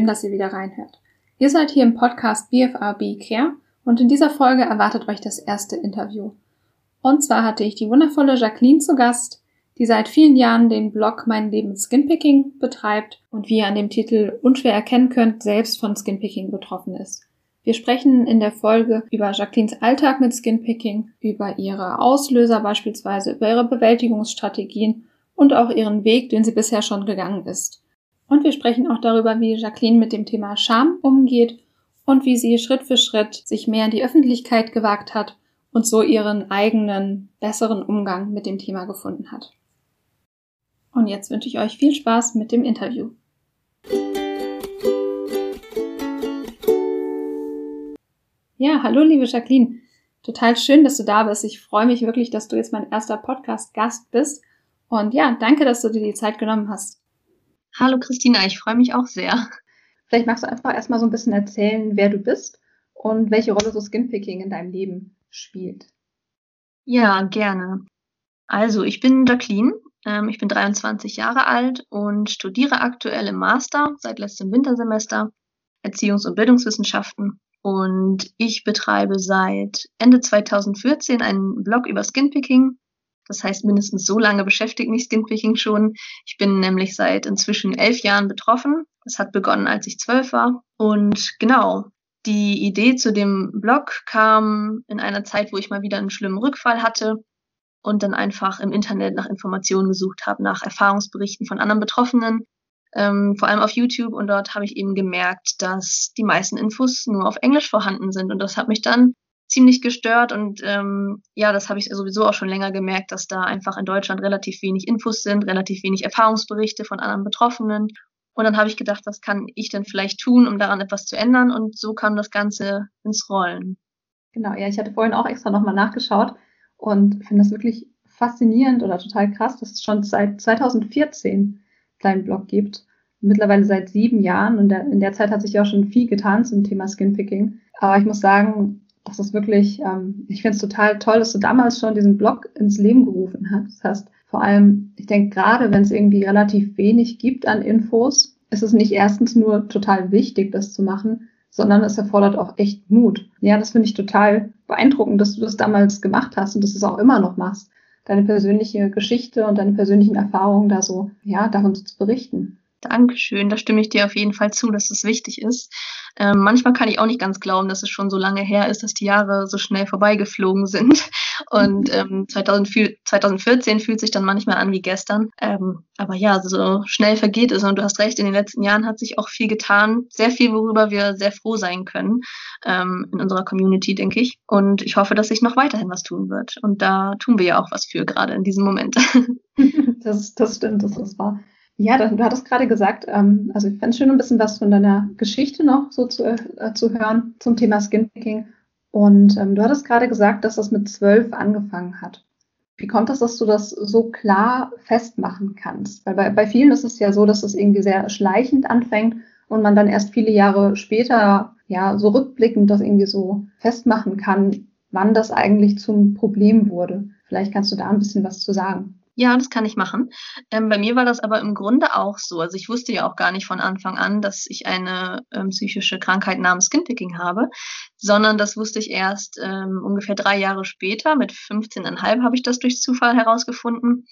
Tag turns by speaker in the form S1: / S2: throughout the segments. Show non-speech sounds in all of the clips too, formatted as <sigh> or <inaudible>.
S1: schön, dass ihr wieder reinhört. Ihr seid hier im Podcast BFRB Care und in dieser Folge erwartet euch das erste Interview. Und zwar hatte ich die wundervolle Jacqueline zu Gast, die seit vielen Jahren den Blog Mein Leben Skinpicking betreibt und wie ihr an dem Titel unschwer erkennen könnt, selbst von Skinpicking betroffen ist. Wir sprechen in der Folge über Jacquelines Alltag mit Skinpicking, über ihre Auslöser beispielsweise, über ihre Bewältigungsstrategien und auch ihren Weg, den sie bisher schon gegangen ist. Und wir sprechen auch darüber, wie Jacqueline mit dem Thema Scham umgeht und wie sie Schritt für Schritt sich mehr in die Öffentlichkeit gewagt hat und so ihren eigenen, besseren Umgang mit dem Thema gefunden hat. Und jetzt wünsche ich euch viel Spaß mit dem Interview. Ja, hallo liebe Jacqueline. Total schön, dass du da bist. Ich freue mich wirklich, dass du jetzt mein erster Podcast-Gast bist. Und ja, danke, dass du dir die Zeit genommen hast.
S2: Hallo Christina, ich freue mich auch sehr.
S1: Vielleicht magst du einfach erstmal so ein bisschen erzählen, wer du bist und welche Rolle so Skinpicking in deinem Leben spielt.
S2: Ja, gerne. Also, ich bin Jacqueline, ähm, ich bin 23 Jahre alt und studiere aktuell im Master seit letztem Wintersemester Erziehungs- und Bildungswissenschaften. Und ich betreibe seit Ende 2014 einen Blog über Skinpicking das heißt, mindestens so lange beschäftigt mich Skinpicking schon. Ich bin nämlich seit inzwischen elf Jahren betroffen. Das hat begonnen, als ich zwölf war. Und genau, die Idee zu dem Blog kam in einer Zeit, wo ich mal wieder einen schlimmen Rückfall hatte und dann einfach im Internet nach Informationen gesucht habe, nach Erfahrungsberichten von anderen Betroffenen, ähm, vor allem auf YouTube. Und dort habe ich eben gemerkt, dass die meisten Infos nur auf Englisch vorhanden sind. Und das hat mich dann ziemlich gestört und ähm, ja, das habe ich sowieso auch schon länger gemerkt, dass da einfach in Deutschland relativ wenig Infos sind, relativ wenig Erfahrungsberichte von anderen Betroffenen. Und dann habe ich gedacht, was kann ich denn vielleicht tun, um daran etwas zu ändern? Und so kam das Ganze ins Rollen.
S1: Genau, ja, ich hatte vorhin auch extra nochmal nachgeschaut und finde das wirklich faszinierend oder total krass, dass es schon seit 2014 deinen Blog gibt. Mittlerweile seit sieben Jahren und in der Zeit hat sich ja auch schon viel getan zum Thema Skinpicking. Aber ich muss sagen, das ist wirklich, ähm, ich finde es total toll, dass du damals schon diesen Blog ins Leben gerufen hast. Das heißt, vor allem, ich denke gerade, wenn es irgendwie relativ wenig gibt an Infos, ist es nicht erstens nur total wichtig, das zu machen, sondern es erfordert auch echt Mut. Ja, das finde ich total beeindruckend, dass du das damals gemacht hast und dass du es auch immer noch machst. Deine persönliche Geschichte und deine persönlichen Erfahrungen da so, ja, davon zu berichten.
S2: Dankeschön, da stimme ich dir auf jeden Fall zu, dass es wichtig ist. Ähm, manchmal kann ich auch nicht ganz glauben, dass es schon so lange her ist, dass die Jahre so schnell vorbeigeflogen sind. <laughs> Und ähm, 2000, 2014 fühlt sich dann manchmal an wie gestern. Ähm, aber ja, so schnell vergeht es. Und du hast recht, in den letzten Jahren hat sich auch viel getan. Sehr viel, worüber wir sehr froh sein können ähm, in unserer Community, denke ich. Und ich hoffe, dass sich noch weiterhin was tun wird. Und da tun wir ja auch was für, gerade in diesem Moment. <laughs>
S1: das, das stimmt, das ist wahr. Ja, du hattest gerade gesagt, ähm, also ich fände es schön, ein bisschen was von deiner Geschichte noch so zu, äh, zu hören zum Thema Skinpicking. Und ähm, du hattest gerade gesagt, dass das mit zwölf angefangen hat. Wie kommt das, dass du das so klar festmachen kannst? Weil bei, bei vielen ist es ja so, dass es irgendwie sehr schleichend anfängt und man dann erst viele Jahre später, ja, so rückblickend das irgendwie so festmachen kann, wann das eigentlich zum Problem wurde. Vielleicht kannst du da ein bisschen was zu sagen.
S2: Ja, das kann ich machen. Ähm, bei mir war das aber im Grunde auch so. Also ich wusste ja auch gar nicht von Anfang an, dass ich eine ähm, psychische Krankheit namens Skinpicking habe, sondern das wusste ich erst ähm, ungefähr drei Jahre später. Mit 15,5 habe ich das durch Zufall herausgefunden.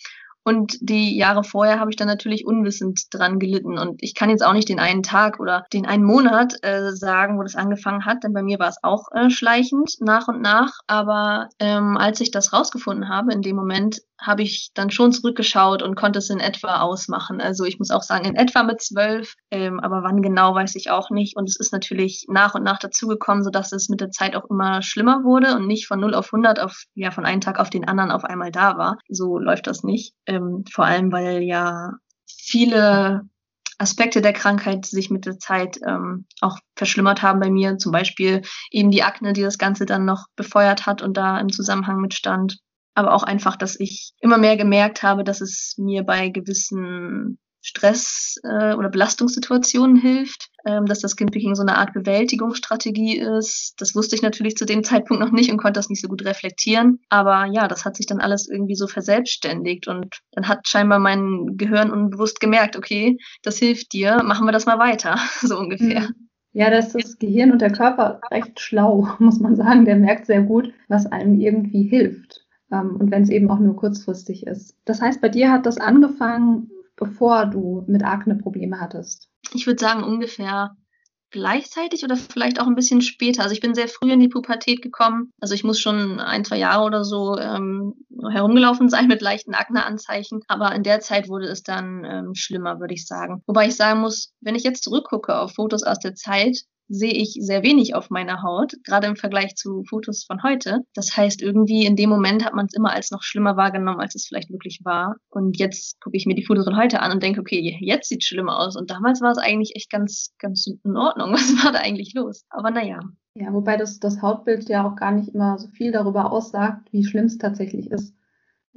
S2: Und die Jahre vorher habe ich dann natürlich unwissend dran gelitten. Und ich kann jetzt auch nicht den einen Tag oder den einen Monat äh, sagen, wo das angefangen hat, denn bei mir war es auch äh, schleichend nach und nach. Aber ähm, als ich das rausgefunden habe, in dem Moment habe ich dann schon zurückgeschaut und konnte es in etwa ausmachen. Also ich muss auch sagen, in etwa mit zwölf, ähm, aber wann genau weiß ich auch nicht. Und es ist natürlich nach und nach dazugekommen, sodass es mit der Zeit auch immer schlimmer wurde und nicht von 0 auf 100 auf, ja, von einem Tag auf den anderen auf einmal da war. So läuft das nicht. Ähm, vor allem, weil ja viele Aspekte der Krankheit sich mit der Zeit ähm, auch verschlimmert haben bei mir. Zum Beispiel eben die Akne, die das Ganze dann noch befeuert hat und da im Zusammenhang mit stand aber auch einfach, dass ich immer mehr gemerkt habe, dass es mir bei gewissen Stress- äh, oder Belastungssituationen hilft. ähm, dass das Skinpicking so eine Art Bewältigungsstrategie ist. Das wusste ich natürlich zu dem <laughs> Zeitpunkt noch nicht und konnte das nicht so gut reflektieren. Aber ja, das hat sich dann alles irgendwie so verselbstständigt und dann hat scheinbar mein Gehirn unbewusst gemerkt, okay, das hilft dir, machen wir das mal weiter, <laughs> so ungefähr. Mhm.
S1: Ja, da ist das Gehirn und der Körper recht schlau, <laughs> muss man sagen. Der merkt sehr gut, was einem irgendwie hilft. Ähm, und wenn es eben auch nur kurzfristig ist. Das heißt, bei dir hat das angefangen, bevor du mit Akne Probleme hattest.
S2: Ich würde sagen, ungefähr gleichzeitig oder vielleicht auch ein bisschen später. Also ich bin sehr früh in die Pubertät gekommen. Also ich muss schon ein, zwei Jahre oder so ähm, herumgelaufen sein mit leichten Akneanzeichen. Aber in der Zeit wurde es dann ähm, schlimmer, würde ich sagen. Wobei ich sagen muss, wenn ich jetzt zurückgucke auf Fotos aus der Zeit, sehe ich sehr wenig auf meiner Haut, gerade im Vergleich zu Fotos von heute. Das heißt, irgendwie in dem Moment hat man es immer als noch schlimmer wahrgenommen, als es vielleicht wirklich war. Und jetzt gucke ich mir die Fotos von heute an und denke, okay, jetzt sieht es schlimmer aus. Und damals war es eigentlich echt ganz, ganz in Ordnung. <laughs> Was war da eigentlich los? Aber naja.
S1: Ja, wobei das, das Hautbild ja auch gar nicht immer so viel darüber aussagt, wie schlimm es tatsächlich ist.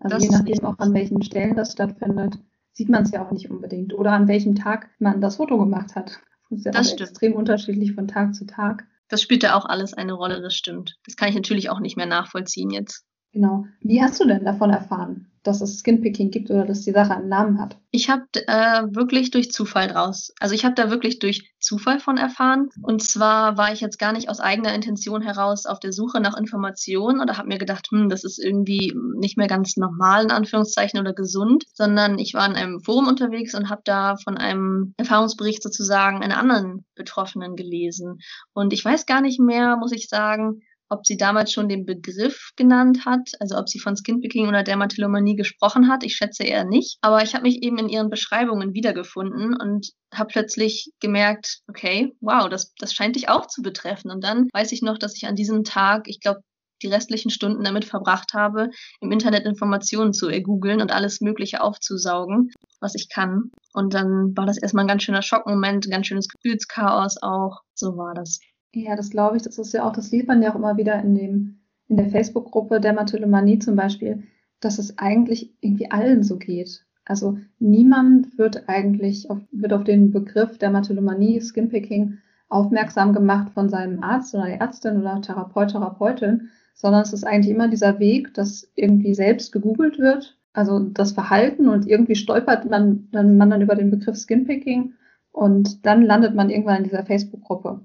S1: Also das je nachdem auch an welchen Stellen das stattfindet, sieht man es ja auch nicht unbedingt. Oder an welchem Tag man das Foto gemacht hat. Das ist ja das extrem unterschiedlich von Tag zu Tag.
S2: Das spielt ja auch alles eine Rolle, das stimmt. Das kann ich natürlich auch nicht mehr nachvollziehen jetzt.
S1: Genau. Wie hast du denn davon erfahren? Dass es Skinpicking gibt oder dass die Sache einen Namen hat?
S2: Ich habe äh, wirklich durch Zufall draus. Also ich habe da wirklich durch Zufall von erfahren. Und zwar war ich jetzt gar nicht aus eigener Intention heraus auf der Suche nach Informationen oder habe mir gedacht, hm, das ist irgendwie nicht mehr ganz normal in Anführungszeichen oder gesund, sondern ich war in einem Forum unterwegs und habe da von einem Erfahrungsbericht sozusagen einer anderen Betroffenen gelesen. Und ich weiß gar nicht mehr, muss ich sagen, ob sie damals schon den Begriff genannt hat, also ob sie von Skinpicking oder Dermatillomanie gesprochen hat. Ich schätze eher nicht. Aber ich habe mich eben in ihren Beschreibungen wiedergefunden und habe plötzlich gemerkt, okay, wow, das, das scheint dich auch zu betreffen. Und dann weiß ich noch, dass ich an diesem Tag, ich glaube, die restlichen Stunden damit verbracht habe, im Internet Informationen zu ergoogeln und alles Mögliche aufzusaugen, was ich kann. Und dann war das erstmal ein ganz schöner Schockmoment, ein ganz schönes Gefühlschaos auch. So war das.
S1: Ja, das glaube ich. Das ist ja auch, das sieht man ja auch immer wieder in dem, in der Facebook-Gruppe Dermatillomanie zum Beispiel, dass es eigentlich irgendwie allen so geht. Also niemand wird eigentlich auf, wird auf den Begriff Dermatillomanie, Skinpicking aufmerksam gemacht von seinem Arzt oder Ärztin oder Therapeut, Therapeutin, sondern es ist eigentlich immer dieser Weg, dass irgendwie selbst gegoogelt wird, also das Verhalten und irgendwie stolpert man dann, man dann über den Begriff Skinpicking und dann landet man irgendwann in dieser Facebook-Gruppe.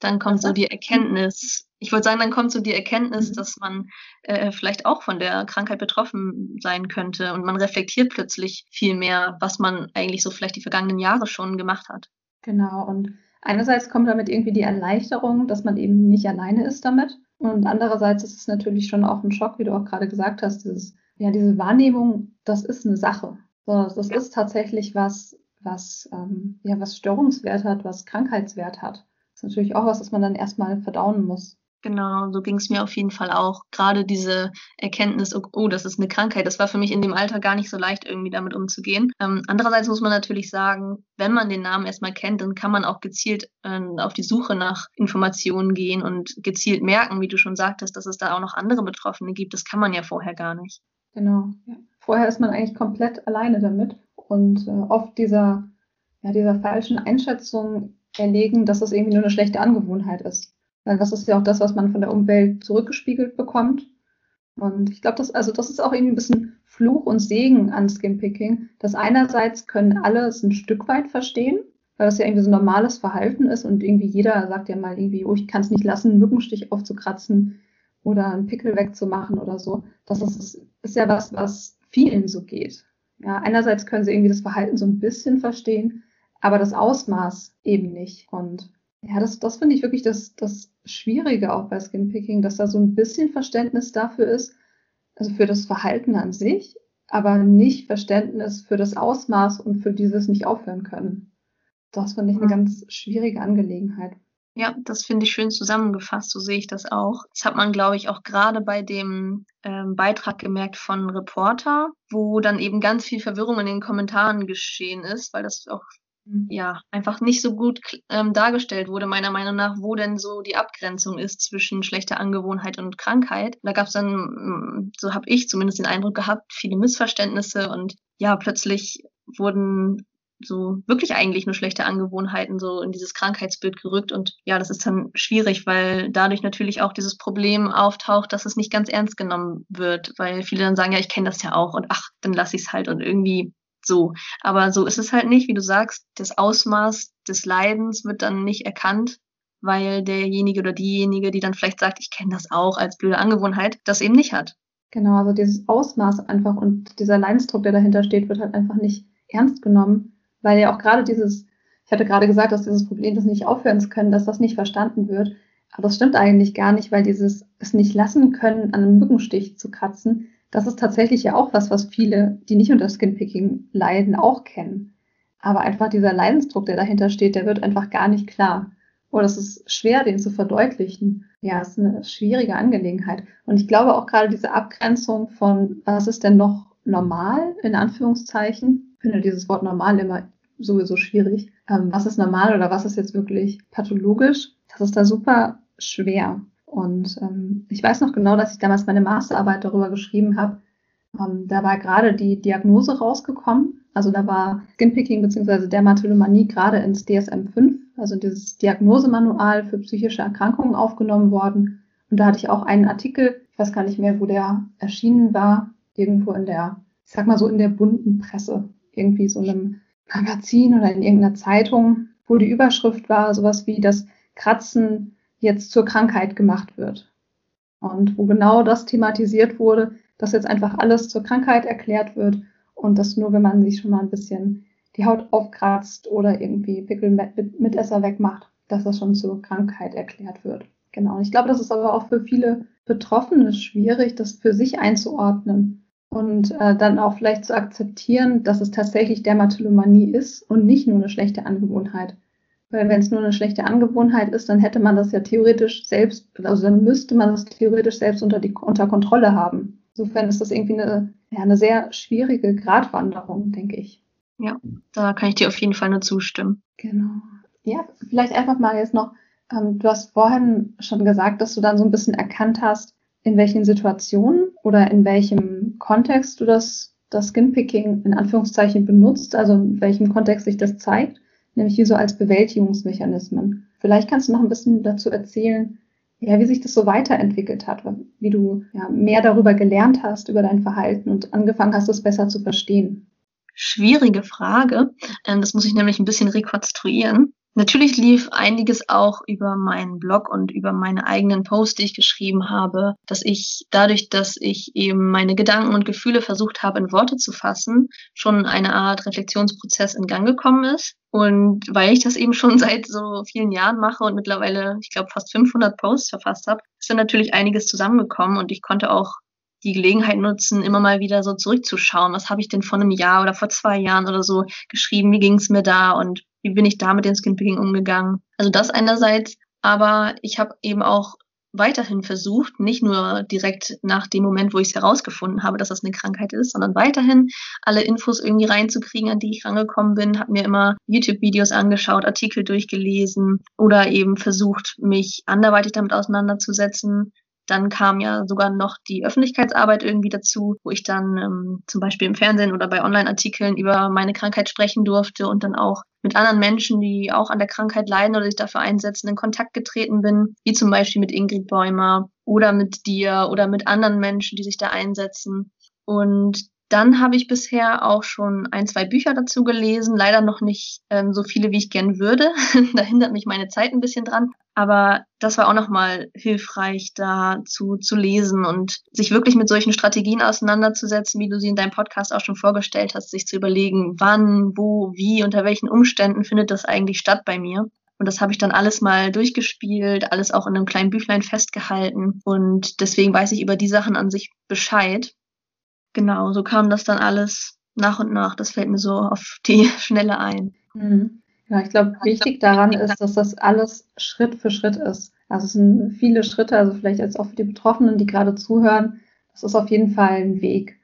S2: Dann kommt so die Erkenntnis, ich wollte sagen, dann kommt so die Erkenntnis, mhm. dass man äh, vielleicht auch von der Krankheit betroffen sein könnte und man reflektiert plötzlich viel mehr, was man eigentlich so vielleicht die vergangenen Jahre schon gemacht hat.
S1: Genau, und einerseits kommt damit irgendwie die Erleichterung, dass man eben nicht alleine ist damit. Und andererseits ist es natürlich schon auch ein Schock, wie du auch gerade gesagt hast, dieses, ja, diese Wahrnehmung, das ist eine Sache. So, das ist tatsächlich was, was, ähm, ja, was Störungswert hat, was Krankheitswert hat ist natürlich auch was, was man dann erstmal verdauen muss.
S2: Genau, so ging es mir auf jeden Fall auch. Gerade diese Erkenntnis, oh, oh, das ist eine Krankheit, das war für mich in dem Alter gar nicht so leicht, irgendwie damit umzugehen. Ähm, andererseits muss man natürlich sagen, wenn man den Namen erstmal kennt, dann kann man auch gezielt äh, auf die Suche nach Informationen gehen und gezielt merken, wie du schon sagtest, dass es da auch noch andere Betroffene gibt. Das kann man ja vorher gar nicht.
S1: Genau. Ja. Vorher ist man eigentlich komplett alleine damit. Und äh, oft dieser, ja, dieser falschen Einschätzung erlegen, dass das irgendwie nur eine schlechte Angewohnheit ist. Weil das ist ja auch das, was man von der Umwelt zurückgespiegelt bekommt. Und ich glaube, das, also das ist auch irgendwie ein bisschen Fluch und Segen an Skinpicking, dass einerseits können alle es ein Stück weit verstehen, weil das ja irgendwie so ein normales Verhalten ist und irgendwie jeder sagt ja mal irgendwie, oh, ich kann es nicht lassen, einen Mückenstich aufzukratzen oder einen Pickel wegzumachen oder so. Das ist, ist ja was, was vielen so geht. Ja, einerseits können sie irgendwie das Verhalten so ein bisschen verstehen, aber das Ausmaß eben nicht. Und ja, das, das finde ich wirklich das, das Schwierige auch bei Skinpicking, dass da so ein bisschen Verständnis dafür ist, also für das Verhalten an sich, aber nicht Verständnis für das Ausmaß und für dieses nicht aufhören können. Das finde ich eine ganz schwierige Angelegenheit.
S2: Ja, das finde ich schön zusammengefasst, so sehe ich das auch. Das hat man, glaube ich, auch gerade bei dem ähm, Beitrag gemerkt von Reporter, wo dann eben ganz viel Verwirrung in den Kommentaren geschehen ist, weil das auch. Ja, einfach nicht so gut ähm, dargestellt wurde, meiner Meinung nach, wo denn so die Abgrenzung ist zwischen schlechter Angewohnheit und Krankheit. Da gab es dann, mm, so habe ich zumindest den Eindruck gehabt, viele Missverständnisse und ja, plötzlich wurden so wirklich eigentlich nur schlechte Angewohnheiten so in dieses Krankheitsbild gerückt. Und ja, das ist dann schwierig, weil dadurch natürlich auch dieses Problem auftaucht, dass es nicht ganz ernst genommen wird, weil viele dann sagen, ja, ich kenne das ja auch und ach, dann lasse ich es halt und irgendwie so. Aber so ist es halt nicht, wie du sagst, das Ausmaß des Leidens wird dann nicht erkannt, weil derjenige oder diejenige, die dann vielleicht sagt, ich kenne das auch als blöde Angewohnheit, das eben nicht hat.
S1: Genau, also dieses Ausmaß einfach und dieser Leidensdruck, der dahinter steht, wird halt einfach nicht ernst genommen, weil ja auch gerade dieses, ich hatte gerade gesagt, dass dieses Problem das nicht aufhören zu können, dass das nicht verstanden wird. Aber das stimmt eigentlich gar nicht, weil dieses es nicht lassen können, an einem Mückenstich zu kratzen, das ist tatsächlich ja auch was, was viele, die nicht unter Skinpicking leiden, auch kennen. Aber einfach dieser Leidensdruck, der dahinter steht, der wird einfach gar nicht klar. Oder es ist schwer, den zu verdeutlichen. Ja, es ist eine schwierige Angelegenheit. Und ich glaube auch gerade diese Abgrenzung von, was ist denn noch normal, in Anführungszeichen, ich finde dieses Wort normal immer sowieso schwierig. Ähm, was ist normal oder was ist jetzt wirklich pathologisch? Das ist da super schwer. Und ähm, ich weiß noch genau, dass ich damals meine Masterarbeit darüber geschrieben habe. Ähm, da war gerade die Diagnose rausgekommen. Also da war Skinpicking bzw. Dermatillomanie gerade ins DSM-5, also dieses Diagnosemanual für psychische Erkrankungen aufgenommen worden. Und da hatte ich auch einen Artikel, ich weiß gar nicht mehr, wo der erschienen war, irgendwo in der, ich sag mal so in der bunten Presse, irgendwie so einem Magazin oder in irgendeiner Zeitung, wo die Überschrift war, sowas wie das Kratzen jetzt zur Krankheit gemacht wird. Und wo genau das thematisiert wurde, dass jetzt einfach alles zur Krankheit erklärt wird und dass nur, wenn man sich schon mal ein bisschen die Haut aufkratzt oder irgendwie Pickel mit, Esser wegmacht, dass das schon zur Krankheit erklärt wird. Genau. Und ich glaube, das ist aber auch für viele Betroffene schwierig, das für sich einzuordnen und äh, dann auch vielleicht zu akzeptieren, dass es tatsächlich Dermatillomanie ist und nicht nur eine schlechte Angewohnheit. Weil wenn es nur eine schlechte Angewohnheit ist, dann hätte man das ja theoretisch selbst, also dann müsste man das theoretisch selbst unter, die, unter Kontrolle haben. Insofern ist das irgendwie eine, ja, eine sehr schwierige Gratwanderung, denke ich.
S2: Ja, da kann ich dir auf jeden Fall nur zustimmen.
S1: Genau. Ja, vielleicht einfach mal jetzt noch, ähm, du hast vorhin schon gesagt, dass du dann so ein bisschen erkannt hast, in welchen Situationen oder in welchem Kontext du das, das Skinpicking in Anführungszeichen benutzt, also in welchem Kontext sich das zeigt nämlich wie so als Bewältigungsmechanismen. Vielleicht kannst du noch ein bisschen dazu erzählen, ja, wie sich das so weiterentwickelt hat, wie du ja, mehr darüber gelernt hast, über dein Verhalten und angefangen hast, es besser zu verstehen.
S2: Schwierige Frage. Ähm, das muss ich nämlich ein bisschen rekonstruieren. Natürlich lief einiges auch über meinen Blog und über meine eigenen Posts, die ich geschrieben habe, dass ich dadurch, dass ich eben meine Gedanken und Gefühle versucht habe, in Worte zu fassen, schon eine Art Reflexionsprozess in Gang gekommen ist. Und weil ich das eben schon <laughs> seit so vielen Jahren mache und mittlerweile, ich glaube, fast 500 Posts verfasst habe, ist dann natürlich einiges zusammengekommen und ich konnte auch die Gelegenheit nutzen, immer mal wieder so zurückzuschauen. Was habe ich denn vor einem Jahr oder vor zwei Jahren oder so geschrieben? Wie ging es mir da? Und wie bin ich da mit dem Skinpicking umgegangen? Also das einerseits, aber ich habe eben auch weiterhin versucht, nicht nur direkt nach dem Moment, wo ich es herausgefunden habe, dass das eine Krankheit ist, sondern weiterhin alle Infos irgendwie reinzukriegen, an die ich rangekommen bin, habe mir immer YouTube-Videos angeschaut, Artikel durchgelesen oder eben versucht, mich anderweitig damit auseinanderzusetzen, dann kam ja sogar noch die Öffentlichkeitsarbeit irgendwie dazu, wo ich dann ähm, zum Beispiel im Fernsehen oder bei Online-Artikeln über meine Krankheit sprechen durfte und dann auch mit anderen Menschen, die auch an der Krankheit leiden oder sich dafür einsetzen, in Kontakt getreten bin, wie zum Beispiel mit Ingrid Bäumer oder mit dir oder mit anderen Menschen, die sich da einsetzen. Und dann habe ich bisher auch schon ein, zwei Bücher dazu gelesen, leider noch nicht ähm, so viele, wie ich gern würde. <laughs> da hindert mich meine Zeit ein bisschen dran. Aber das war auch nochmal hilfreich, da zu, zu lesen und sich wirklich mit solchen Strategien auseinanderzusetzen, wie du sie in deinem Podcast auch schon vorgestellt hast, sich zu überlegen, wann, wo, wie, unter welchen Umständen findet das eigentlich statt bei mir. Und das habe ich dann alles mal durchgespielt, alles auch in einem kleinen Büchlein festgehalten. Und deswegen weiß ich über die Sachen an sich Bescheid genau, so kam das dann alles nach und nach. Das fällt mir so auf die <laughs> Schnelle ein.
S1: Mhm. Ja, ich glaube, wichtig daran ist, dass das alles Schritt für Schritt ist. Also es sind viele Schritte, also vielleicht jetzt auch für die Betroffenen, die gerade zuhören, das ist auf jeden Fall ein Weg.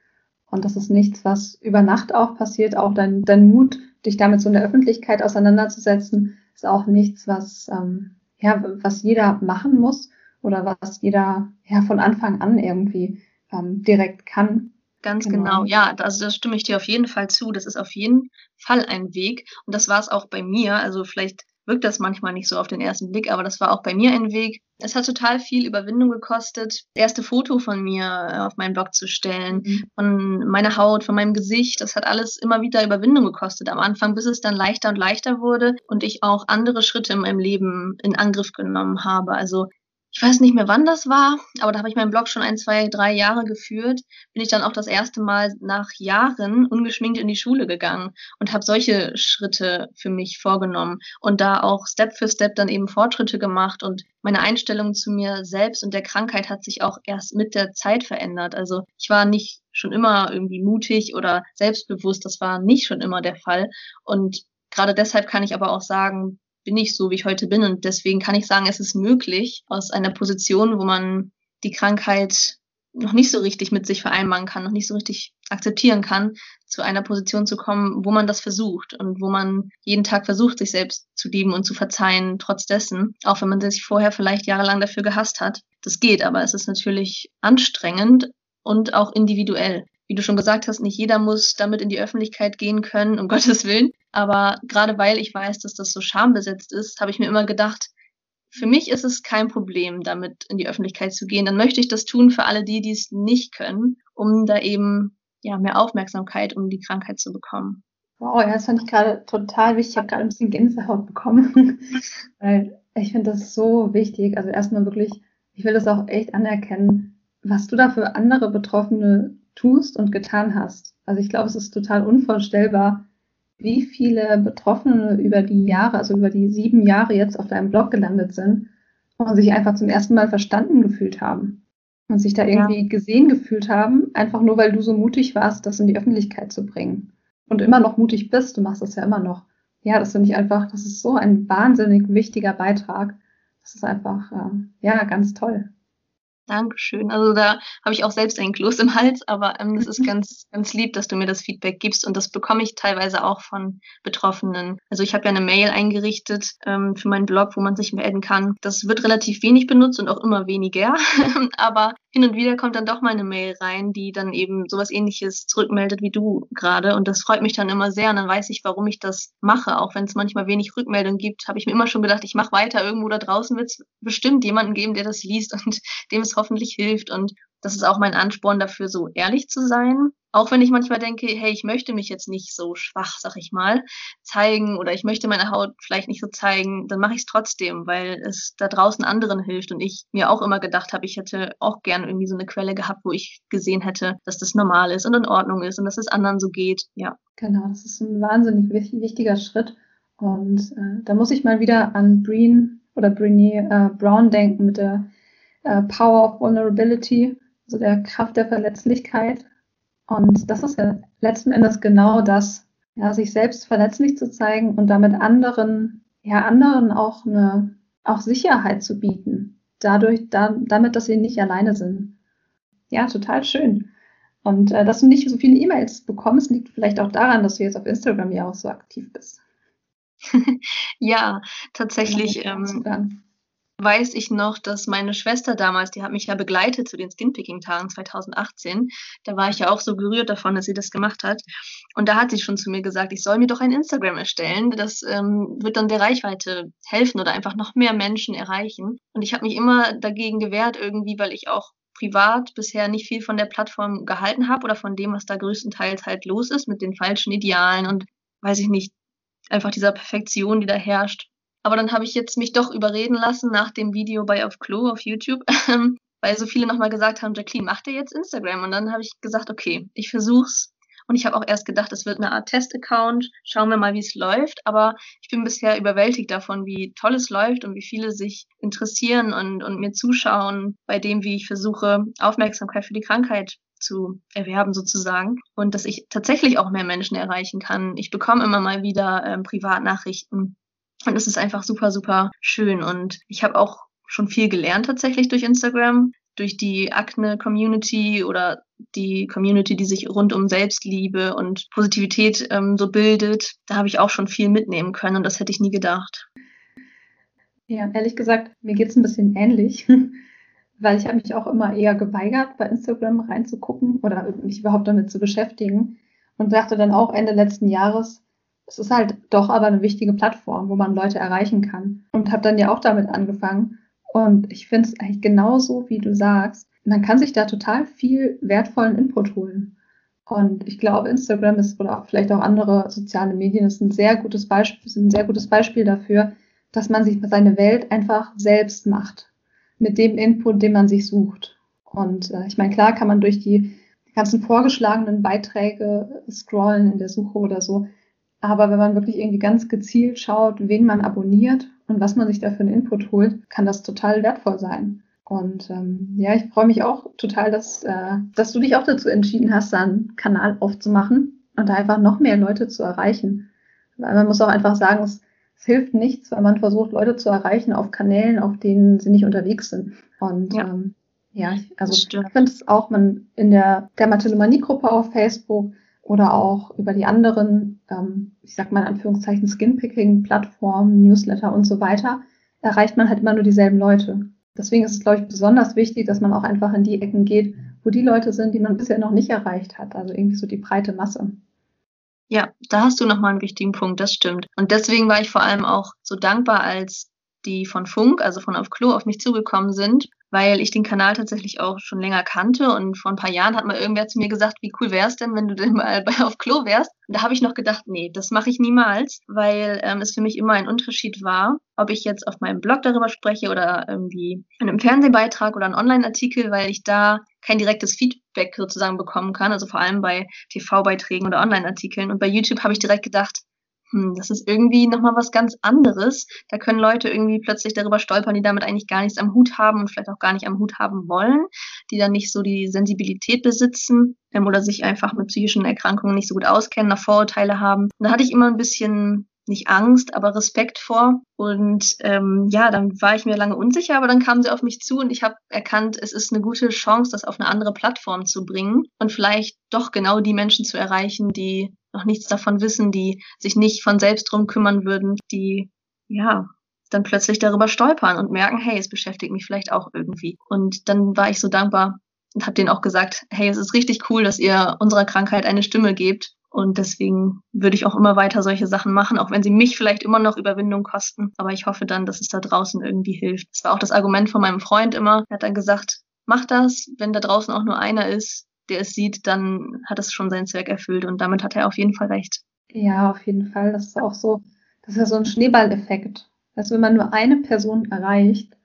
S1: Und das ist nichts, was über Nacht auch passiert. Auch dein, dein Mut, dich damit so in der Öffentlichkeit auseinanderzusetzen, ist auch nichts, was, ähm, ja, was jeder machen muss oder was jeder ja, von Anfang an irgendwie ähm, direkt kann.
S2: Ganz genau. genau. Ja, also da stimme ich dir auf jeden Fall zu. Das ist auf jeden Fall ein Weg. Und das war es auch bei mir. Also vielleicht wirkt das manchmal nicht so auf den ersten Blick, aber das war auch bei mir ein Weg. Es hat total viel Überwindung gekostet, das erste Foto von mir äh, auf meinen Blog zu stellen, mhm. von meiner Haut, von meinem Gesicht. Das hat alles immer wieder Überwindung gekostet am Anfang, bis es dann leichter und leichter wurde und ich auch andere Schritte in meinem Leben in Angriff genommen habe. Also ich weiß nicht mehr, wann das war, aber da habe ich meinen Blog schon ein, zwei, drei Jahre geführt, bin ich dann auch das erste Mal nach Jahren ungeschminkt in die Schule gegangen und habe solche Schritte für mich vorgenommen und da auch Step für Step dann eben Fortschritte gemacht und meine Einstellung zu mir selbst und der Krankheit hat sich auch erst mit der Zeit verändert. Also ich war nicht schon immer irgendwie mutig oder selbstbewusst, das war nicht schon immer der Fall und gerade deshalb kann ich aber auch sagen, bin ich so, wie ich heute bin. Und deswegen kann ich sagen, es ist möglich, aus einer Position, wo man die Krankheit noch nicht so richtig mit sich vereinbaren kann, noch nicht so richtig akzeptieren kann, zu einer Position zu kommen, wo man das versucht und wo man jeden Tag versucht, sich selbst zu lieben und zu verzeihen, trotz dessen, auch wenn man sich vorher vielleicht jahrelang dafür gehasst hat. Das geht, aber es ist natürlich anstrengend und auch individuell wie du schon gesagt hast, nicht jeder muss damit in die Öffentlichkeit gehen können, um <laughs> Gottes Willen. Aber gerade weil ich weiß, dass das so schambesetzt ist, habe ich mir immer gedacht, für mich ist es kein Problem, damit in die Öffentlichkeit zu gehen. Dann möchte ich das tun für alle die, die es nicht können, um da eben ja mehr Aufmerksamkeit um die Krankheit zu bekommen.
S1: Wow, ja, das fand ich gerade total wichtig. Ich habe gerade ein bisschen Gänsehaut bekommen, <laughs> weil ich finde das so wichtig. Also erstmal wirklich, ich will das auch echt anerkennen, was du da für andere Betroffene tust und getan hast. Also ich glaube, es ist total unvorstellbar, wie viele Betroffene über die Jahre, also über die sieben Jahre jetzt auf deinem Blog gelandet sind und sich einfach zum ersten Mal verstanden gefühlt haben und sich da irgendwie ja. gesehen gefühlt haben, einfach nur weil du so mutig warst, das in die Öffentlichkeit zu bringen. Und immer noch mutig bist, du machst das ja immer noch. Ja, das finde ich einfach, das ist so ein wahnsinnig wichtiger Beitrag. Das ist einfach, äh, ja, ganz toll.
S2: Dankeschön. Also da habe ich auch selbst ein Kloß im Hals, aber ähm, das ist <laughs> ganz, ganz lieb, dass du mir das Feedback gibst und das bekomme ich teilweise auch von Betroffenen. Also ich habe ja eine Mail eingerichtet ähm, für meinen Blog, wo man sich melden kann. Das wird relativ wenig benutzt und auch immer weniger, <laughs> aber hin und wieder kommt dann doch mal eine Mail rein, die dann eben sowas ähnliches zurückmeldet wie du gerade und das freut mich dann immer sehr und dann weiß ich, warum ich das mache. Auch wenn es manchmal wenig Rückmeldung gibt, habe ich mir immer schon gedacht, ich mache weiter. Irgendwo da draußen wird es bestimmt jemanden geben, der das liest <laughs> und dem es hoffentlich hilft. Und das ist auch mein Ansporn dafür, so ehrlich zu sein. Auch wenn ich manchmal denke, hey, ich möchte mich jetzt nicht so schwach, sag ich mal, zeigen oder ich möchte meine Haut vielleicht nicht so zeigen, dann mache ich es trotzdem, weil es da draußen anderen hilft und ich mir auch immer gedacht habe, ich hätte auch gern irgendwie so eine Quelle gehabt, wo ich gesehen hätte, dass das normal ist und in Ordnung ist und dass es anderen so geht. Ja.
S1: Genau, das ist ein wahnsinnig wichtiger Schritt. Und äh, da muss ich mal wieder an Breen oder Brene äh, Brown denken mit der äh, Power of Vulnerability, also der Kraft der Verletzlichkeit. Und das ist ja letzten Endes genau das, ja, sich selbst verletzlich zu zeigen und damit anderen, ja, anderen auch eine, auch Sicherheit zu bieten. Dadurch, da, damit, dass sie nicht alleine sind. Ja, total schön. Und äh, dass du nicht so viele E-Mails bekommst, liegt vielleicht auch daran, dass du jetzt auf Instagram ja auch so aktiv bist. <laughs>
S2: ja, tatsächlich. Ähm, weiß ich noch, dass meine Schwester damals, die hat mich ja begleitet zu den Skinpicking-Tagen 2018. Da war ich ja auch so gerührt davon, dass sie das gemacht hat. Und da hat sie schon zu mir gesagt, ich soll mir doch ein Instagram erstellen. Das ähm, wird dann der Reichweite helfen oder einfach noch mehr Menschen erreichen. Und ich habe mich immer dagegen gewehrt irgendwie, weil ich auch privat bisher nicht viel von der Plattform gehalten habe oder von dem, was da größtenteils halt los ist mit den falschen Idealen und weiß ich nicht, einfach dieser Perfektion, die da herrscht. Aber dann habe ich jetzt mich doch überreden lassen nach dem Video bei Auf Klo auf YouTube, <laughs> weil so viele nochmal gesagt haben, Jacqueline, mach dir jetzt Instagram. Und dann habe ich gesagt, okay, ich versuch's. Und ich habe auch erst gedacht, es wird eine Art Test-Account. Schauen wir mal, wie es läuft. Aber ich bin bisher überwältigt davon, wie toll es läuft und wie viele sich interessieren und, und mir zuschauen bei dem, wie ich versuche, Aufmerksamkeit für die Krankheit zu erwerben sozusagen und dass ich tatsächlich auch mehr Menschen erreichen kann. Ich bekomme immer mal wieder ähm, Privatnachrichten und es ist einfach super, super schön. Und ich habe auch schon viel gelernt tatsächlich durch Instagram, durch die Akne-Community oder die Community, die sich rund um Selbstliebe und Positivität ähm, so bildet. Da habe ich auch schon viel mitnehmen können und das hätte ich nie gedacht.
S1: Ja, ehrlich gesagt, mir geht es ein bisschen ähnlich. <laughs> weil ich habe mich auch immer eher geweigert, bei Instagram reinzugucken oder mich überhaupt damit zu beschäftigen und dachte dann auch Ende letzten Jahres, es ist halt doch aber eine wichtige Plattform, wo man Leute erreichen kann. Und habe dann ja auch damit angefangen. Und ich finde es eigentlich genauso, wie du sagst. Man kann sich da total viel wertvollen Input holen. Und ich glaube, Instagram ist oder auch vielleicht auch andere soziale Medien ist ein sehr gutes Beispiel, ist ein sehr gutes Beispiel dafür, dass man sich seine Welt einfach selbst macht. Mit dem Input, den man sich sucht. Und äh, ich meine, klar kann man durch die ganzen vorgeschlagenen Beiträge scrollen in der Suche oder so. Aber wenn man wirklich irgendwie ganz gezielt schaut, wen man abonniert und was man sich da für einen Input holt, kann das total wertvoll sein. Und ähm, ja, ich freue mich auch total, dass, äh, dass du dich auch dazu entschieden hast, da einen Kanal aufzumachen und da einfach noch mehr Leute zu erreichen. Weil man muss auch einfach sagen, es, es hilft nichts, wenn man versucht, Leute zu erreichen auf Kanälen, auf denen sie nicht unterwegs sind. Und ja, ähm, ja also ich finde es auch, man in der Dermatillomanie-Gruppe auf Facebook oder auch über die anderen, ähm, ich sag mal in Anführungszeichen, Skinpicking-Plattformen, Newsletter und so weiter, erreicht man halt immer nur dieselben Leute. Deswegen ist es, glaube ich, besonders wichtig, dass man auch einfach in die Ecken geht, wo die Leute sind, die man bisher noch nicht erreicht hat. Also irgendwie so die breite Masse.
S2: Ja, da hast du nochmal einen wichtigen Punkt, das stimmt. Und deswegen war ich vor allem auch so dankbar, als die von Funk, also von Auf Klo, auf mich zugekommen sind weil ich den Kanal tatsächlich auch schon länger kannte und vor ein paar Jahren hat mal irgendwer zu mir gesagt, wie cool wär's denn, wenn du denn mal bei auf Klo wärst. Und da habe ich noch gedacht, nee, das mache ich niemals, weil ähm, es für mich immer ein Unterschied war, ob ich jetzt auf meinem Blog darüber spreche oder irgendwie in einem Fernsehbeitrag oder einen Online-Artikel, weil ich da kein direktes Feedback sozusagen bekommen kann, also vor allem bei TV-Beiträgen oder Online-Artikeln. Und bei YouTube habe ich direkt gedacht, hm, das ist irgendwie nochmal was ganz anderes. Da können Leute irgendwie plötzlich darüber stolpern, die damit eigentlich gar nichts am Hut haben und vielleicht auch gar nicht am Hut haben wollen, die dann nicht so die Sensibilität besitzen ähm, oder sich einfach mit psychischen Erkrankungen nicht so gut auskennen, noch Vorurteile haben. Da hatte ich immer ein bisschen nicht Angst, aber Respekt vor. Und ähm, ja, dann war ich mir lange unsicher, aber dann kamen sie auf mich zu und ich habe erkannt, es ist eine gute Chance, das auf eine andere Plattform zu bringen und vielleicht doch genau die Menschen zu erreichen, die noch nichts davon wissen, die sich nicht von selbst drum kümmern würden, die ja dann plötzlich darüber stolpern und merken, hey, es beschäftigt mich vielleicht auch irgendwie. Und dann war ich so dankbar und habe denen auch gesagt, hey, es ist richtig cool, dass ihr unserer Krankheit eine Stimme gebt und deswegen würde ich auch immer weiter solche Sachen machen, auch wenn sie mich vielleicht immer noch Überwindung kosten. Aber ich hoffe dann, dass es da draußen irgendwie hilft. Das war auch das Argument von meinem Freund immer. Er hat dann gesagt, mach das, wenn da draußen auch nur einer ist, der es sieht, dann hat es schon seinen Zweck erfüllt und damit hat er auf jeden Fall recht.
S1: Ja, auf jeden Fall. Das ist auch so, das ist ja so ein Schneeballeffekt. Also wenn man nur eine Person erreicht,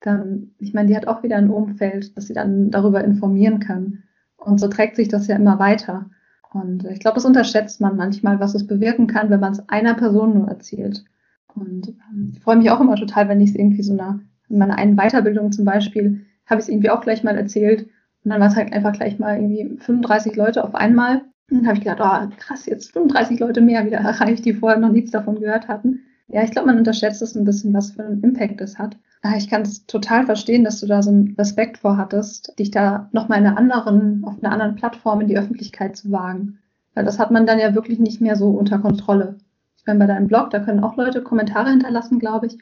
S1: dann, ich meine, die hat auch wieder ein Umfeld, das sie dann darüber informieren kann. Und so trägt sich das ja immer weiter. Und ich glaube, das unterschätzt man manchmal, was es bewirken kann, wenn man es einer Person nur erzählt. Und ähm, ich freue mich auch immer total, wenn ich es irgendwie so einer, in meiner einen Weiterbildung zum Beispiel, habe ich es irgendwie auch gleich mal erzählt. Und dann war es halt einfach gleich mal irgendwie 35 Leute auf einmal. Und dann habe ich gedacht, oh, krass, jetzt 35 Leute mehr wieder <laughs> erreicht, die vorher noch nichts davon gehört hatten. Ja, ich glaube, man unterschätzt es ein bisschen, was für einen Impact es hat. Ah, ich kann es total verstehen, dass du da so einen Respekt vor hattest, dich da nochmal in einer anderen, auf einer anderen Plattform in die Öffentlichkeit zu wagen. Weil das hat man dann ja wirklich nicht mehr so unter Kontrolle. Ich meine, bei deinem Blog, da können auch Leute Kommentare hinterlassen, glaube ich,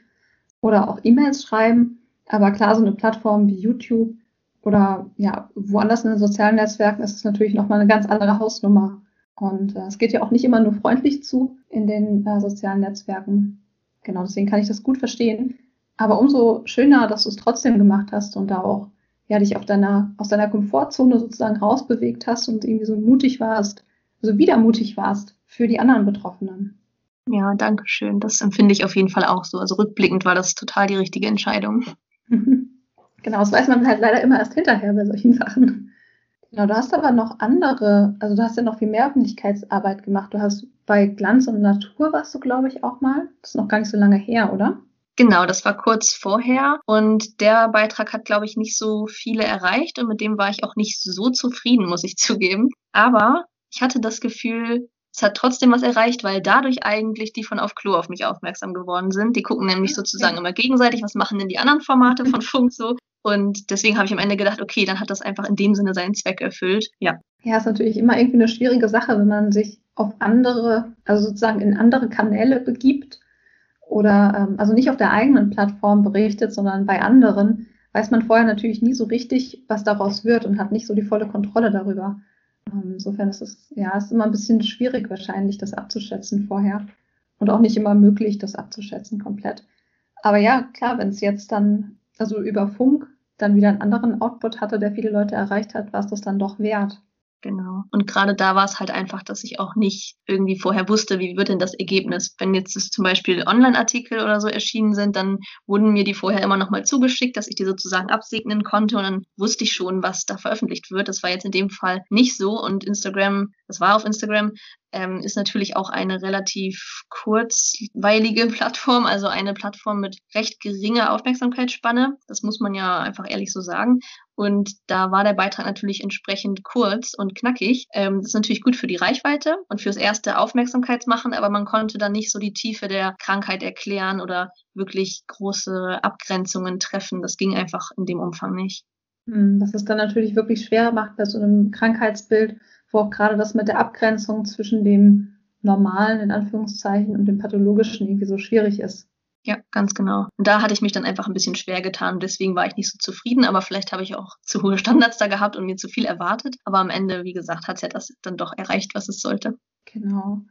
S1: oder auch E-Mails schreiben. Aber klar, so eine Plattform wie YouTube oder ja, woanders in den sozialen Netzwerken ist es natürlich nochmal eine ganz andere Hausnummer. Und äh, es geht ja auch nicht immer nur freundlich zu in den äh, sozialen Netzwerken. Genau, deswegen kann ich das gut verstehen. Aber umso schöner, dass du es trotzdem gemacht hast und da auch ja, dich auf deiner, aus deiner Komfortzone sozusagen rausbewegt hast und irgendwie so mutig warst, so wieder mutig warst für die anderen Betroffenen.
S2: Ja, danke schön. Das empfinde ich auf jeden Fall auch so. Also rückblickend war das total die richtige Entscheidung. <laughs>
S1: genau, das weiß man halt leider immer erst hinterher bei solchen <laughs> Sachen. Genau, du hast aber noch andere, also du hast ja noch viel mehr Öffentlichkeitsarbeit gemacht. Du hast bei Glanz und Natur warst du, glaube ich, auch mal. Das ist noch gar nicht so lange her, oder?
S2: Genau, das war kurz vorher und der Beitrag hat, glaube ich, nicht so viele erreicht und mit dem war ich auch nicht so zufrieden, muss ich <laughs> zugeben. Aber ich hatte das Gefühl, es hat trotzdem was erreicht, weil dadurch eigentlich die von Auf Klo auf mich aufmerksam geworden sind. Die gucken nämlich sozusagen immer gegenseitig, was machen denn die anderen Formate von <laughs> Funk so. Und deswegen habe ich am Ende gedacht, okay, dann hat das einfach in dem Sinne seinen Zweck erfüllt. Ja.
S1: Ja, ist natürlich immer irgendwie eine schwierige Sache, wenn man sich auf andere, also sozusagen in andere Kanäle begibt oder ähm, also nicht auf der eigenen Plattform berichtet, sondern bei anderen, weiß man vorher natürlich nie so richtig, was daraus wird und hat nicht so die volle Kontrolle darüber. Ähm, insofern ist es, ja, ist immer ein bisschen schwierig wahrscheinlich, das abzuschätzen vorher. Und auch nicht immer möglich, das abzuschätzen komplett. Aber ja, klar, wenn es jetzt dann, also über Funk dann wieder einen anderen Output hatte, der viele Leute erreicht hat, war es das dann doch wert.
S2: Genau. Und gerade da war es halt einfach, dass ich auch nicht irgendwie vorher wusste, wie wird denn das Ergebnis. Wenn jetzt zum Beispiel Online-Artikel oder so erschienen sind, dann wurden mir die vorher immer nochmal zugeschickt, dass ich die sozusagen absegnen konnte und dann wusste ich schon, was da veröffentlicht wird. Das war jetzt in dem Fall nicht so und Instagram, das war auf Instagram, ähm, ist natürlich auch eine relativ kurzweilige <laughs> Plattform, also eine Plattform mit recht geringer Aufmerksamkeitsspanne. Das muss man ja einfach ehrlich so sagen. Und da war der Beitrag natürlich entsprechend kurz und knackig. Ähm, das ist natürlich gut für die Reichweite und fürs erste Aufmerksamkeitsmachen, aber man konnte dann nicht so die Tiefe der Krankheit erklären oder wirklich große Abgrenzungen treffen. Das ging einfach in dem Umfang nicht.
S1: Hm, was es dann natürlich wirklich schwer macht bei so einem Krankheitsbild, wo auch gerade das mit der Abgrenzung zwischen dem normalen, in Anführungszeichen, und dem pathologischen irgendwie so schwierig ist.
S2: Ja, ganz genau. Und da hatte ich mich dann einfach ein bisschen schwer getan. Deswegen war ich nicht so zufrieden, aber vielleicht habe ich auch zu hohe Standards da gehabt und mir zu viel erwartet. Aber am Ende, wie gesagt, hat es ja das dann doch erreicht, was es sollte.
S1: Genau.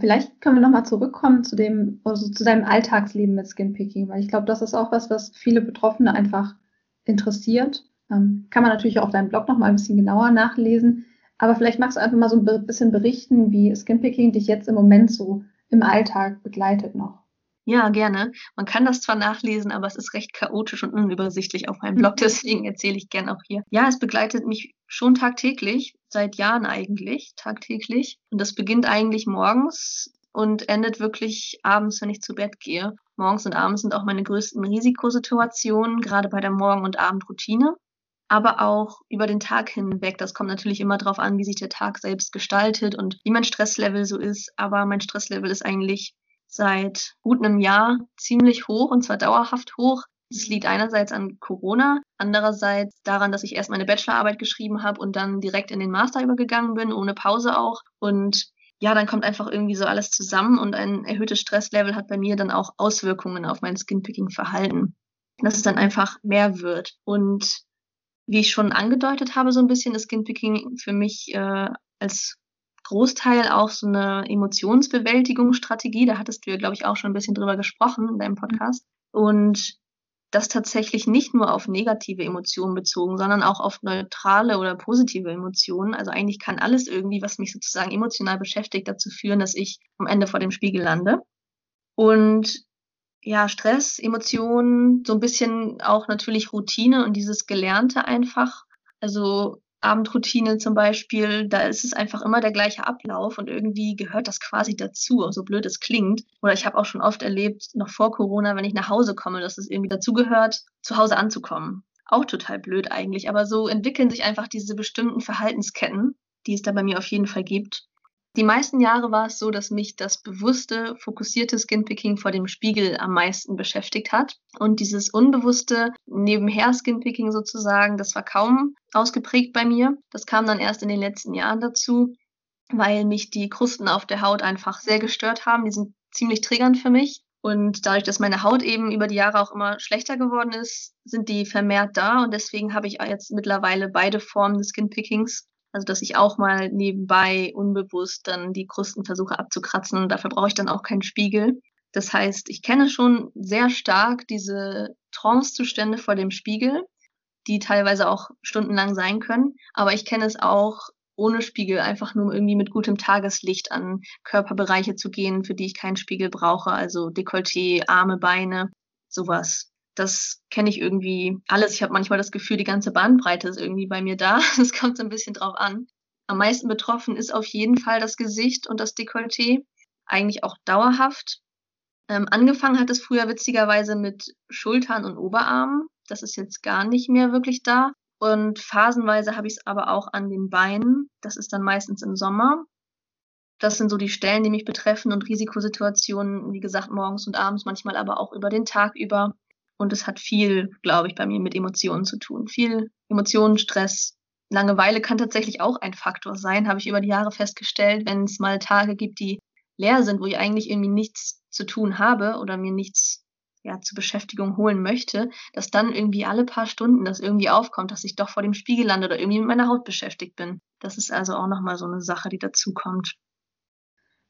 S1: Vielleicht können wir nochmal zurückkommen zu dem, also zu deinem Alltagsleben mit Skinpicking, weil ich glaube, das ist auch was, was viele Betroffene einfach interessiert. Ähm, kann man natürlich auch auf deinem Blog nochmal ein bisschen genauer nachlesen. Aber vielleicht magst du einfach mal so ein bisschen berichten, wie Skinpicking dich jetzt im Moment so im Alltag begleitet noch.
S2: Ja, gerne. Man kann das zwar nachlesen, aber es ist recht chaotisch und unübersichtlich auf meinem Blog, <laughs> deswegen erzähle ich gern auch hier. Ja, es begleitet mich schon tagtäglich, seit Jahren eigentlich, tagtäglich. Und das beginnt eigentlich morgens und endet wirklich abends, wenn ich zu Bett gehe. Morgens und abends sind auch meine größten Risikosituationen, gerade bei der Morgen- und Abendroutine aber auch über den Tag hinweg. Das kommt natürlich immer darauf an, wie sich der Tag selbst gestaltet und wie mein Stresslevel so ist. Aber mein Stresslevel ist eigentlich seit gut einem Jahr ziemlich hoch und zwar dauerhaft hoch. Das liegt einerseits an Corona, andererseits daran, dass ich erst meine Bachelorarbeit geschrieben habe und dann direkt in den Master übergegangen bin, ohne Pause auch. Und ja, dann kommt einfach irgendwie so alles zusammen und ein erhöhtes Stresslevel hat bei mir dann auch Auswirkungen auf mein Skinpicking-Verhalten. Dass es dann einfach mehr wird. Und wie ich schon angedeutet habe, so ein bisschen ist Skinpicking für mich äh, als Großteil auch so eine Emotionsbewältigungsstrategie. Da hattest du ja, glaube ich, auch schon ein bisschen drüber gesprochen in deinem. Podcast. Und das tatsächlich nicht nur auf negative Emotionen bezogen, sondern auch auf neutrale oder positive Emotionen. Also eigentlich kann alles irgendwie, was mich sozusagen emotional beschäftigt, dazu führen, dass ich am Ende vor dem Spiegel lande. Und ja, Stress, Emotionen, so ein bisschen auch natürlich Routine und dieses Gelernte einfach. Also Abendroutine zum Beispiel, da ist es einfach immer der gleiche Ablauf und irgendwie gehört das quasi dazu, so blöd es klingt. Oder ich habe auch schon oft erlebt, noch vor Corona, wenn ich nach Hause komme, dass es irgendwie dazugehört, zu Hause anzukommen. Auch total blöd eigentlich, aber so entwickeln sich einfach diese bestimmten Verhaltensketten, die es da bei mir auf jeden Fall gibt. Die meisten Jahre war es so, dass mich das bewusste, fokussierte Skinpicking vor dem Spiegel am meisten beschäftigt hat. Und dieses unbewusste nebenher Skinpicking sozusagen, das war kaum ausgeprägt bei mir. Das kam dann erst in den letzten Jahren dazu, weil mich die Krusten auf der Haut einfach sehr gestört haben. Die sind ziemlich triggernd für mich. Und dadurch, dass meine Haut eben über die Jahre auch immer schlechter geworden ist, sind die vermehrt da. Und deswegen habe ich jetzt mittlerweile beide Formen des Skinpickings also dass ich auch mal nebenbei unbewusst dann die Krusten versuche abzukratzen. Dafür brauche ich dann auch keinen Spiegel. Das heißt, ich kenne schon sehr stark diese Trance-Zustände vor dem Spiegel, die teilweise auch stundenlang sein können. Aber ich kenne es auch ohne Spiegel, einfach nur irgendwie mit gutem Tageslicht an Körperbereiche zu gehen, für die ich keinen Spiegel brauche. Also Dekolleté, Arme, Beine, sowas das kenne ich irgendwie alles. Ich habe manchmal das Gefühl, die ganze Bandbreite ist irgendwie bei mir da. <laughs> Es kommt so ein bisschen drauf an. Am meisten betroffen ist auf jeden Fall das Gesicht und das Dekolleté. Eigentlich auch dauerhaft. Ähm, angefangen hat es früher witzigerweise mit Schultern und Oberarmen. Das ist jetzt gar nicht mehr wirklich da. Und phasenweise habe ich es aber auch an den Beinen. Das ist dann meistens im Sommer. Das sind so die Stellen, die mich betreffen und Risikosituationen, wie gesagt, morgens und abends, manchmal aber auch über den Tag über. Und es hat viel, glaube ich, bei mir mit Emotionen zu tun. Viel Emotionen, Stress. Langeweile kann tatsächlich auch ein Faktor sein, habe ich über die Jahre festgestellt, wenn es mal Tage gibt, die leer sind, wo ich eigentlich irgendwie nichts zu tun habe oder mir nichts ja, zur Beschäftigung holen möchte, dass dann irgendwie alle paar Stunden das irgendwie aufkommt, dass ich doch vor dem Spiegel lande oder irgendwie mit meiner Haut beschäftigt bin. Das ist also auch nochmal so eine Sache, die dazu kommt.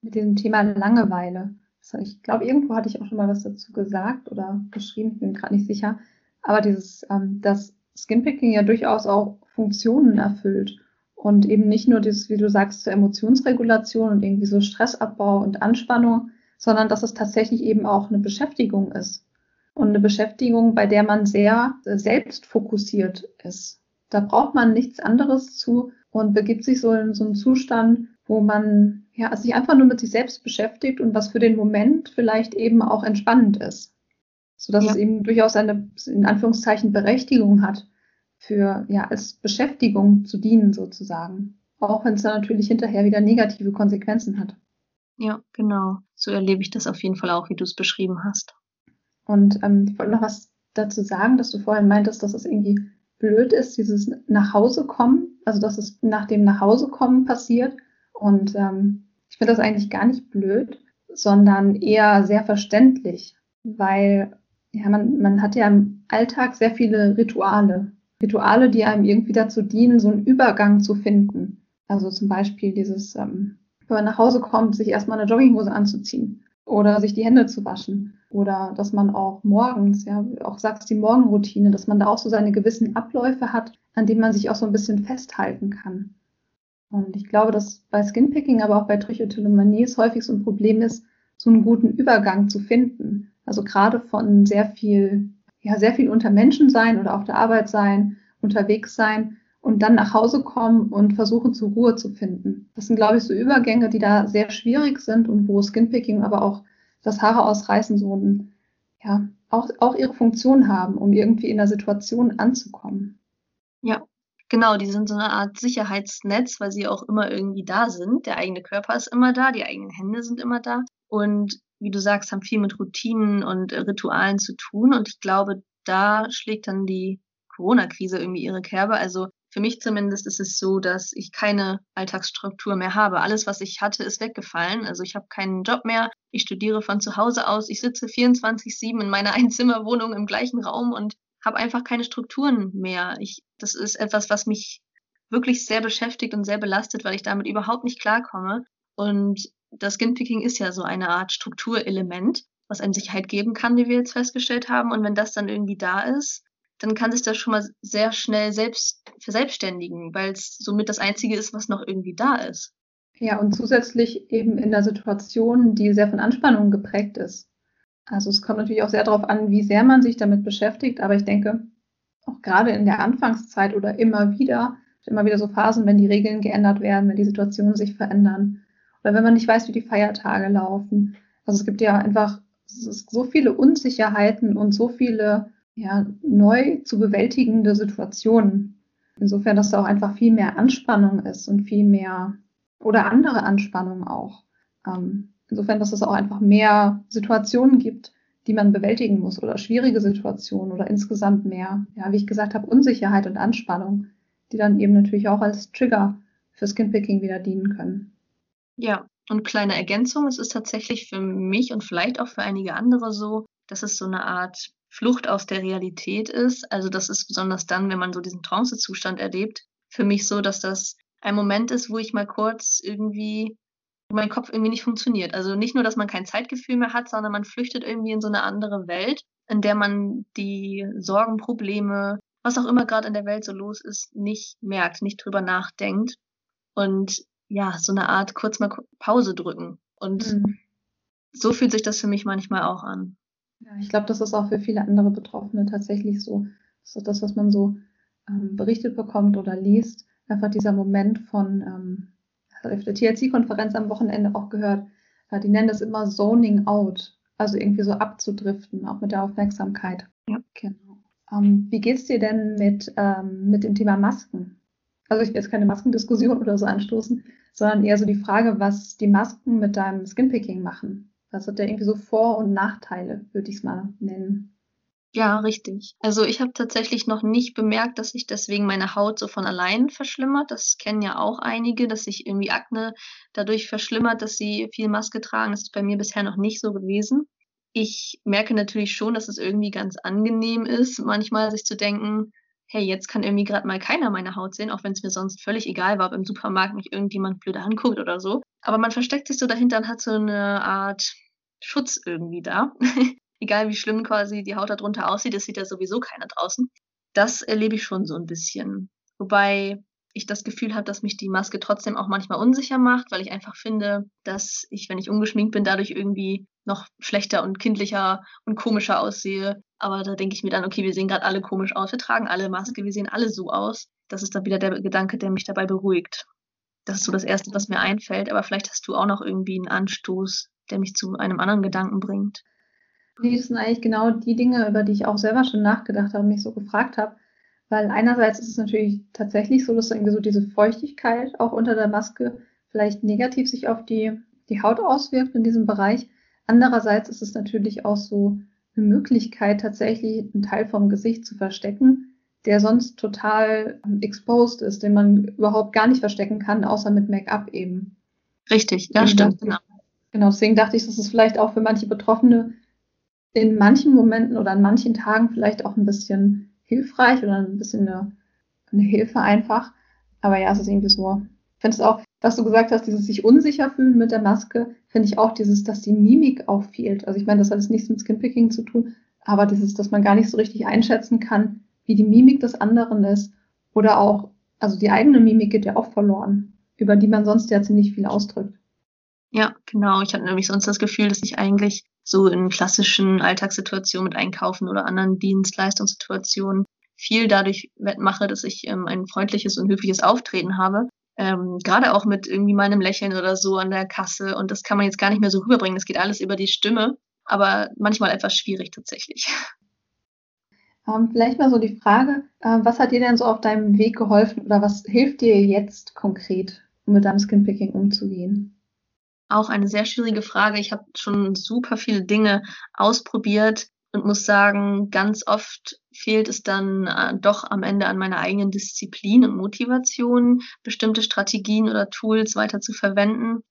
S1: Mit dem Thema Langeweile. Ich glaube, irgendwo hatte ich auch schon mal was dazu gesagt oder geschrieben, ich bin gerade nicht sicher. Aber dieses, ähm, dass Skinpicking ja durchaus auch Funktionen erfüllt und eben nicht nur dieses, wie du sagst, zur Emotionsregulation und irgendwie so Stressabbau und Anspannung, sondern dass es tatsächlich eben auch eine Beschäftigung ist. Und eine Beschäftigung, bei der man sehr selbstfokussiert ist. Da braucht man nichts anderes zu und begibt sich so in so einen Zustand, wo man ja, sich einfach nur mit sich selbst beschäftigt und was für den Moment vielleicht eben auch entspannend ist. Sodass ja. es eben durchaus eine, in Anführungszeichen, Berechtigung hat, für, ja, als Beschäftigung zu dienen sozusagen. Auch wenn es dann natürlich hinterher wieder negative Konsequenzen hat.
S2: Ja, genau. So erlebe ich das auf jeden Fall auch, wie du es beschrieben hast.
S1: Und ähm, ich wollte noch was dazu sagen, dass du vorhin meintest, dass es irgendwie blöd ist, dieses nach Hause kommen, also dass es nach dem nach Hause kommen passiert. Und ähm, ich finde das eigentlich gar nicht blöd, sondern eher sehr verständlich, weil ja, man, man hat ja im Alltag sehr viele Rituale. Rituale, die einem irgendwie dazu dienen, so einen Übergang zu finden. Also zum Beispiel dieses ähm, wenn man nach Hause kommt, sich erstmal eine Jogginghose anzuziehen oder sich die Hände zu waschen oder dass man auch morgens, ja, auch sagst die Morgenroutine, dass man da auch so seine gewissen Abläufe hat, an denen man sich auch so ein bisschen festhalten kann. Und ich glaube, dass bei Skinpicking, aber auch bei Trichotillomanie es häufig so ein Problem ist, so einen guten Übergang zu finden. Also gerade von sehr viel, ja, sehr viel unter Menschen sein oder auf der Arbeit sein, unterwegs sein und dann nach Hause kommen und versuchen zur Ruhe zu finden. Das sind, glaube ich, so Übergänge, die da sehr schwierig sind und wo Skinpicking, aber auch das Haare ausreißen so ein, ja, auch, auch ihre Funktion haben, um irgendwie in der Situation anzukommen.
S2: Ja, genau, die sind so eine Art Sicherheitsnetz, weil sie auch immer irgendwie da sind. Der eigene Körper ist immer da, die eigenen Hände sind immer da. Und wie du sagst, haben viel mit Routinen und Ritualen zu tun. Und ich glaube, da schlägt dann die Corona-Krise irgendwie ihre Kerbe. Also für mich zumindest ist es so, dass ich keine Alltagsstruktur mehr habe. Alles, was ich hatte, ist weggefallen. Also ich habe keinen Job mehr. Ich studiere von zu Hause aus. Ich sitze 24-7 in meiner <laughs> Einzimmerwohnung im gleichen Raum und habe einfach keine Strukturen mehr. Ich, das ist etwas, was mich wirklich sehr beschäftigt und sehr belastet, weil ich damit überhaupt nicht klarkomme. Und das Skinpicking ist ja so eine Art Strukturelement, was einem Sicherheit geben kann, wie wir jetzt festgestellt haben. Und wenn das dann irgendwie da ist, dann kann sich das schon mal sehr schnell selbst verselbstständigen, weil es somit das Einzige ist, was noch irgendwie da ist.
S1: Ja, und zusätzlich eben in der Situation, die sehr von Anspannung geprägt ist. Also es kommt natürlich auch sehr darauf an, wie sehr man sich damit beschäftigt, aber ich denke, auch gerade in der Anfangszeit oder immer wieder, immer wieder so Phasen, wenn die Regeln geändert werden, wenn die Situationen sich verändern oder wenn man nicht weiß, wie die Feiertage laufen. Also es gibt ja einfach so viele Unsicherheiten und so viele ja, neu zu bewältigende Situationen. Insofern, dass da auch einfach viel mehr Anspannung ist und viel mehr oder andere Anspannung auch. Ähm, insofern, dass es auch einfach mehr Situationen gibt, die man bewältigen muss oder schwierige Situationen oder insgesamt mehr, ja, wie ich gesagt habe, Unsicherheit und Anspannung, die dann eben natürlich auch als Trigger für Skinpicking wieder dienen können.
S2: Ja, und kleine Ergänzung, es ist tatsächlich für mich und vielleicht auch für einige andere so, dass es so eine Art Flucht aus der Realität ist. Also das ist besonders dann, wenn man so diesen Trancezustand erlebt, für mich so, dass das ein Moment ist, wo ich mal kurz irgendwie, mein Kopf irgendwie nicht funktioniert. Also nicht nur, dass man kein Zeitgefühl mehr hat, sondern man flüchtet irgendwie in so eine andere Welt, in der man die Sorgen, Probleme, was auch immer gerade in der Welt so los ist, nicht merkt, nicht drüber nachdenkt. Und ja, so eine Art kurz mal Pause drücken. Und mhm. so fühlt sich das für mich manchmal auch an.
S1: Ja, ich glaube, das ist auch für viele andere Betroffene tatsächlich so. Das ist das, was man so ähm, berichtet bekommt oder liest. Einfach dieser Moment von, ähm, auf der TLC-Konferenz am Wochenende auch gehört, äh, die nennen das immer Zoning Out. Also irgendwie so abzudriften, auch mit der Aufmerksamkeit. Ja. Genau. Ähm, wie geht's dir denn mit, ähm, mit dem Thema Masken? Also ich will jetzt keine Maskendiskussion <laughs> oder so anstoßen, sondern eher so die Frage, was die Masken mit deinem Skinpicking machen. Das hat ja irgendwie so Vor- und Nachteile, würde ich es mal nennen.
S2: Ja, richtig. Also ich habe tatsächlich noch nicht bemerkt, dass sich deswegen meine Haut so von allein verschlimmert. Das kennen ja auch einige, dass sich irgendwie Akne dadurch verschlimmert, dass sie viel Maske tragen. Das ist bei mir bisher noch nicht so gewesen. ich merke natürlich schon, dass es irgendwie ganz angenehm ist, manchmal sich zu denken, hey, jetzt kann irgendwie gerade mal keiner meine Haut sehen, auch wenn es mir sonst völlig egal war, ob im Supermarkt mich irgendjemand blöde anguckt oder so. Aber man versteckt sich so dahinter und hat so eine Art Schutz irgendwie da. <laughs> egal wie schlimm quasi die Haut darunter aussieht, das sieht ja sowieso keiner draußen. Das erlebe ich schon so ein bisschen. Wobei ich das Gefühl habe, dass mich die Maske trotzdem auch manchmal unsicher macht, weil ich einfach finde, dass ich, wenn ich ungeschminkt bin, dadurch irgendwie noch schlechter und kindlicher und komischer aussehe. Aber da denke ich mir dann, okay, wir sehen gerade alle komisch aus, wir tragen alle Maske, wir sehen alle so aus. Das ist dann wieder der Gedanke, der mich dabei beruhigt. Das ist so das Erste, was mir einfällt. Aber vielleicht hast du auch noch irgendwie einen Anstoß, der mich zu einem anderen Gedanken bringt.
S1: Das sind eigentlich genau die Dinge, über die ich auch selber schon nachgedacht habe, mich so gefragt habe. Weil einerseits ist es natürlich tatsächlich so, dass irgendwie so diese Feuchtigkeit auch unter der Maske vielleicht negativ sich auf die, die Haut auswirkt in diesem Bereich. Andererseits ist es natürlich auch so eine Möglichkeit, tatsächlich einen Teil vom Gesicht zu verstecken, der sonst total exposed ist, den man überhaupt gar nicht verstecken kann, außer mit Make-up eben.
S2: Richtig, ja, stimmt. Genau.
S1: genau, deswegen dachte ich, dass es vielleicht auch für manche Betroffene in manchen Momenten oder an manchen Tagen vielleicht auch ein bisschen hilfreich oder ein bisschen eine, eine Hilfe einfach. Aber ja, es ist irgendwie so. Ich finde es auch, was du gesagt hast, dieses sich unsicher fühlen mit der Maske, finde ich auch dieses, dass die Mimik auch fehlt. Also ich meine, das hat jetzt nichts mit Skinpicking zu tun, aber dieses, dass man gar nicht so richtig einschätzen kann, wie die Mimik des anderen ist. Oder auch, also die eigene Mimik geht ja auch verloren, über die man sonst ja ziemlich viel ausdrückt.
S2: Ja, genau. Ich hatte nämlich sonst das Gefühl, dass ich eigentlich so in klassischen Alltagssituationen mit Einkaufen oder anderen Dienstleistungssituationen viel dadurch mache, dass ich ähm, ein freundliches und höfliches Auftreten habe. Ähm, Gerade auch mit irgendwie meinem Lächeln oder so an der Kasse. Und das kann man jetzt gar nicht mehr so rüberbringen. Das geht alles über die Stimme, aber manchmal etwas schwierig tatsächlich. <laughs>
S1: Ähm, vielleicht mal so die Frage, äh, was hat dir denn so auf deinem Weg geholfen oder was hilft dir jetzt konkret, um mit deinem Skinpicking umzugehen?
S2: Auch eine sehr schwierige Frage. Ich habe schon super viele Dinge ausprobiert und muss sagen, ganz oft fehlt es dann äh, doch am Ende an meiner eigenen Disziplin und Motivation, bestimmte Strategien oder Tools weiter zu verwenden.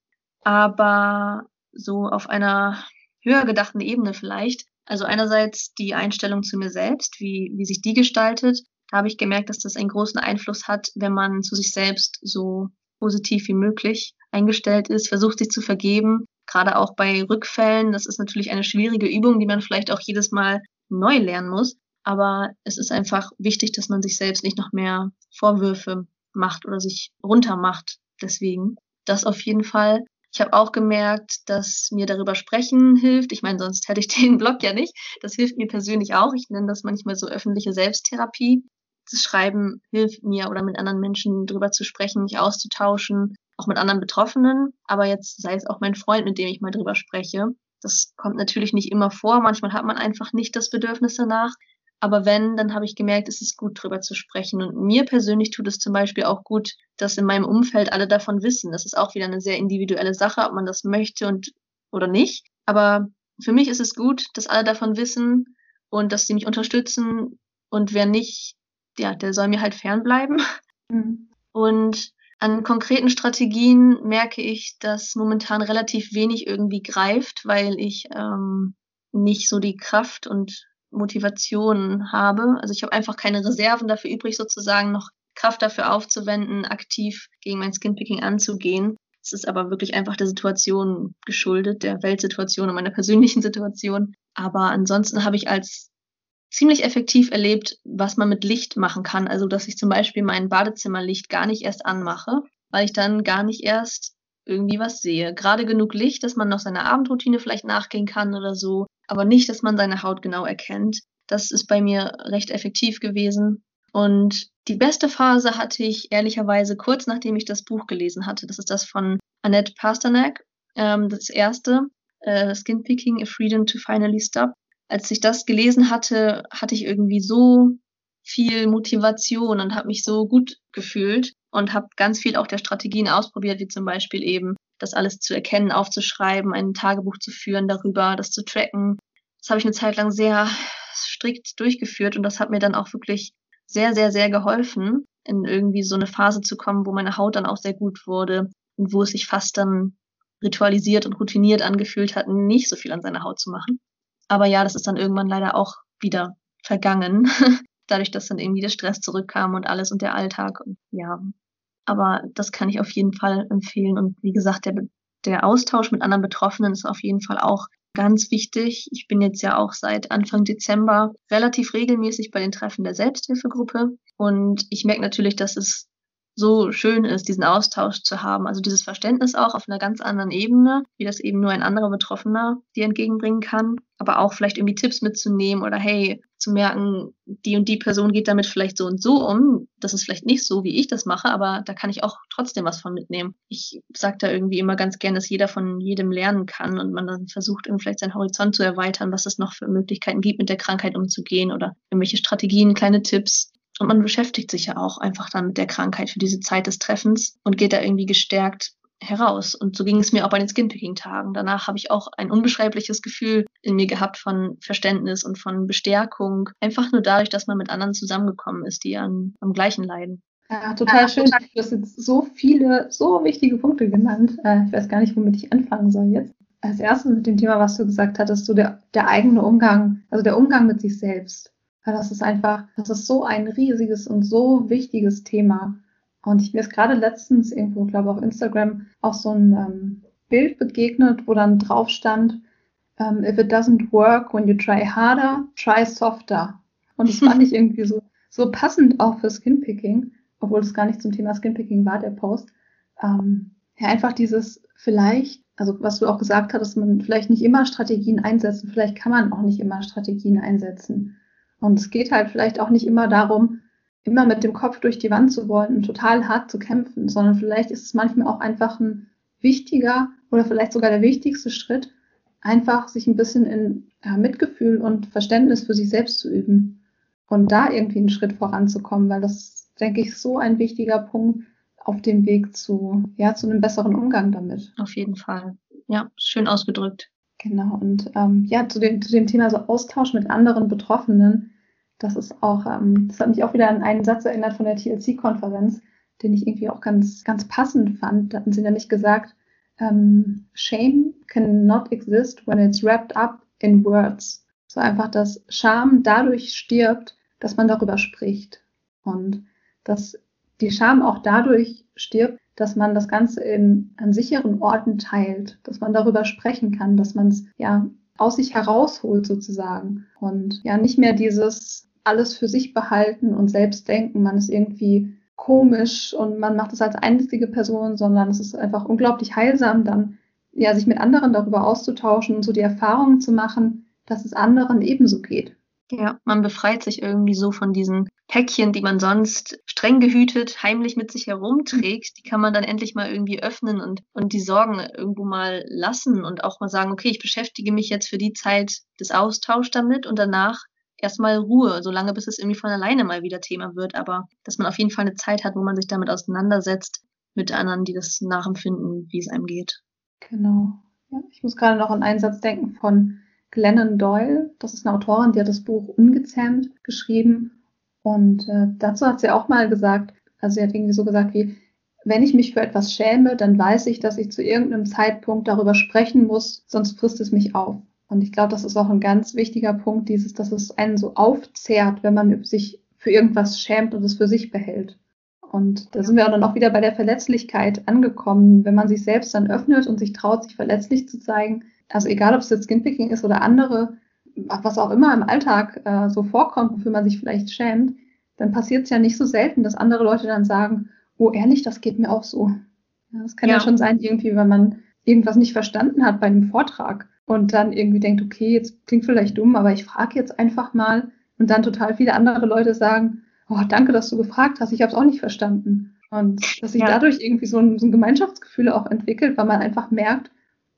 S2: Aber so auf einer höher gedachten Ebene vielleicht. Also einerseits die Einstellung zu mir selbst, wie, wie sich die gestaltet. Da habe ich gemerkt, dass das einen großen Einfluss hat, wenn man zu sich selbst so positiv wie möglich eingestellt ist, versucht sich zu vergeben, gerade auch bei Rückfällen. Das ist natürlich eine schwierige Übung, die man vielleicht auch jedes Mal neu lernen muss. Aber es ist einfach wichtig, dass man sich selbst nicht noch mehr Vorwürfe macht oder sich runtermacht. Deswegen das auf jeden Fall. Ich habe auch gemerkt, dass mir darüber sprechen hilft. Ich meine, sonst hätte ich <laughs> den Blog ja nicht. Das hilft mir persönlich auch. Ich nenne das manchmal so öffentliche Selbsttherapie. Das Schreiben hilft mir oder mit anderen Menschen drüber zu sprechen, mich auszutauschen, auch mit anderen Betroffenen, aber jetzt sei es auch mein Freund, mit dem ich mal drüber spreche. Das kommt natürlich nicht immer vor. Manchmal hat man einfach nicht das Bedürfnis danach. Aber wenn, dann habe ich gemerkt, es ist gut, drüber zu sprechen. Und mir persönlich tut es zum Beispiel auch gut, dass in meinem Umfeld alle davon wissen. Das ist auch wieder eine sehr individuelle Sache, ob man das möchte und oder nicht. Aber für mich ist es gut, dass alle davon wissen und dass sie mich unterstützen. Und wer nicht, ja, der soll mir halt fernbleiben. <laughs> Mhm. Und an konkreten Strategien merke ich, dass momentan relativ wenig irgendwie greift, weil ich ähm, nicht so die Kraft und Motivation habe. Also ich habe einfach keine Reserven dafür übrig, sozusagen noch Kraft dafür aufzuwenden, aktiv gegen mein Skinpicking anzugehen. Es ist aber wirklich einfach der Situation geschuldet, der Weltsituation und meiner persönlichen <laughs> Situation. Aber ansonsten habe ich als ziemlich effektiv erlebt, was man mit Licht machen kann. Also, dass ich zum Beispiel mein Badezimmerlicht gar nicht erst anmache, weil ich dann gar nicht erst irgendwie was sehe. Gerade genug Licht, dass man noch seiner Abendroutine vielleicht nachgehen kann oder so, aber nicht, dass man seine Haut genau erkennt. Das ist bei mir recht effektiv gewesen. Und die beste Phase hatte ich ehrlicherweise kurz nachdem ich das Buch gelesen hatte. Das ist das von Annette Pasternak, ähm, das erste, äh, Skin Picking, A Freedom to Finally Stop als ich das gelesen hatte, hatte ich irgendwie so viel Motivation und habe mich so gut gefühlt und habe ganz viel auch der Strategien ausprobiert, wie zum Beispiel eben das alles zu erkennen, aufzuschreiben, ein Tagebuch zu führen darüber, das zu tracken. Das habe ich eine Zeit lang sehr strikt durchgeführt und das hat mir dann auch wirklich sehr, sehr, sehr geholfen, in irgendwie so eine Phase zu kommen, wo meine Haut dann auch sehr gut wurde und wo es sich fast dann ritualisiert und routiniert angefühlt hat, nicht so viel an seiner Haut zu machen. Aber ja, das ist dann irgendwann leider auch wieder vergangen. <laughs> Dadurch, dass dann irgendwie der Stress zurückkam und alles und der Alltag. Und ja, aber das kann ich auf jeden Fall empfehlen. Und wie gesagt, der, der Austausch mit anderen Betroffenen ist auf jeden Fall auch ganz wichtig. Ich bin jetzt ja auch seit Anfang Dezember relativ regelmäßig bei den Treffen der Selbsthilfegruppe. Und ich merke natürlich, dass es so schön ist, diesen Austausch zu haben. Also dieses Verständnis auch auf einer ganz anderen Ebene, wie das eben nur ein anderer Betroffener dir entgegenbringen kann. Aber auch vielleicht irgendwie Tipps mitzunehmen oder hey, zu merken, die und die Person geht damit vielleicht so und so um. Das ist vielleicht nicht so, wie ich das mache, aber da kann ich auch trotzdem was von mitnehmen. Ich sage da irgendwie immer ganz gern, dass jeder von jedem lernen kann und man dann versucht, irgendwie vielleicht seinen Horizont zu erweitern, was es noch für Möglichkeiten gibt, mit der Krankheit umzugehen oder irgendwelche Strategien, kleine Tipps, und man beschäftigt sich ja auch einfach dann mit der Krankheit für diese Zeit des Treffens und geht da irgendwie gestärkt heraus. Und so ging es mir auch bei den Skinpicking-Tagen. Danach habe ich auch ein unbeschreibliches Gefühl in mir gehabt von Verständnis und von Bestärkung. Einfach nur dadurch, dass man mit anderen zusammengekommen ist, die an, am gleichen leiden.
S1: Ja, total schön. Du hast jetzt so viele, so wichtige Punkte genannt. Äh, ich weiß gar nicht, womit ich anfangen soll jetzt. Als erstes mit dem Thema, was du gesagt hattest, so der, der eigene Umgang, also der Umgang mit sich selbst. Weil das ist einfach, das ist so ein riesiges und so wichtiges Thema. Und ich mir ist gerade letztens irgendwo, glaube auf Instagram, auch so ein ähm, Bild begegnet, wo dann drauf stand, um, ähm, if it doesn't work when you try harder, try softer. Und das fand <laughs> ich irgendwie so, so passend auch für Skinpicking, obwohl es gar nicht zum Thema Skinpicking war, der Post. Ähm, ja, einfach dieses vielleicht, also was du auch gesagt hattest, man vielleicht nicht immer Strategien einsetzen, vielleicht kann man auch nicht immer Strategien einsetzen. Und es geht halt vielleicht auch nicht immer darum, immer mit dem Kopf durch die Wand zu wollen und total hart zu kämpfen, sondern vielleicht ist es manchmal auch einfach ein wichtiger oder vielleicht sogar der wichtigste Schritt, einfach sich ein bisschen in ja, Mitgefühl und Verständnis für sich selbst zu üben und da irgendwie einen Schritt voranzukommen, weil das, denke ich, so ein wichtiger Punkt auf dem Weg zu, ja, zu einem besseren Umgang damit.
S2: Auf jeden Fall. Ja, schön ausgedrückt.
S1: Genau, und ähm, ja, zu dem, zu dem Thema so Austausch mit anderen Betroffenen, das ist auch, ähm, das hat mich auch wieder an einen Satz erinnert von der TLC-Konferenz, den ich irgendwie auch ganz, ganz passend fand. Da hatten sie nämlich gesagt, ähm, Shame cannot exist when it's wrapped up in words. So einfach, dass Scham dadurch stirbt, dass man darüber spricht. Und dass die Scham auch dadurch stirbt, dass man das Ganze in, an sicheren Orten teilt, dass man darüber sprechen kann, dass man es ja aus sich herausholt sozusagen und ja nicht mehr dieses alles für sich behalten und selbst denken, man ist irgendwie komisch und man macht es als einzige Person, sondern es ist einfach unglaublich heilsam, dann ja sich mit anderen darüber auszutauschen und so die Erfahrungen zu machen, dass es anderen ebenso geht.
S2: Ja, man befreit sich irgendwie so von diesen Päckchen, die man sonst streng gehütet heimlich mit sich herumträgt. Die kann man dann endlich mal irgendwie öffnen und, und die Sorgen irgendwo mal lassen und auch mal sagen, okay, ich beschäftige mich jetzt für die Zeit des Austauschs damit und danach erstmal Ruhe, solange bis es irgendwie von alleine mal wieder Thema wird. Aber dass man auf jeden Fall eine Zeit hat, wo man sich damit auseinandersetzt mit anderen, die das nachempfinden, wie es einem geht.
S1: Genau. Ja, ich muss gerade noch an einen Satz denken von Glennon Doyle. Das ist eine Autorin, die hat das Buch Ungezähmt geschrieben. Und äh, dazu hat sie auch mal gesagt, also sie hat irgendwie so gesagt wie, wenn ich mich für etwas schäme, dann weiß ich, dass ich zu irgendeinem Zeitpunkt darüber sprechen muss, sonst frisst es mich auf. Und ich glaube, das ist auch ein ganz wichtiger Punkt, dieses, dass es einen so aufzehrt, wenn man sich für irgendwas schämt und es für sich behält. Und da sind wir dann auch wieder bei der Verletzlichkeit angekommen. Wenn man sich selbst dann öffnet und sich traut, sich verletzlich zu zeigen, also egal, ob es jetzt Skinpicking ist oder andere, was auch immer im Alltag äh, so vorkommt, wofür man sich vielleicht schämt, dann passiert es ja nicht so selten, dass andere Leute dann sagen, oh ehrlich, das geht mir auch so. Ja, das kann ja. ja schon sein, irgendwie, wenn man irgendwas nicht verstanden hat bei einem Vortrag und dann irgendwie denkt, okay, jetzt klingt vielleicht dumm, aber ich frage jetzt einfach mal und dann total viele andere Leute sagen, oh, danke, dass du gefragt hast, ich habe es auch nicht verstanden. Und dass sich ja. dadurch irgendwie so ein, so ein Gemeinschaftsgefühl auch entwickelt, weil man einfach merkt,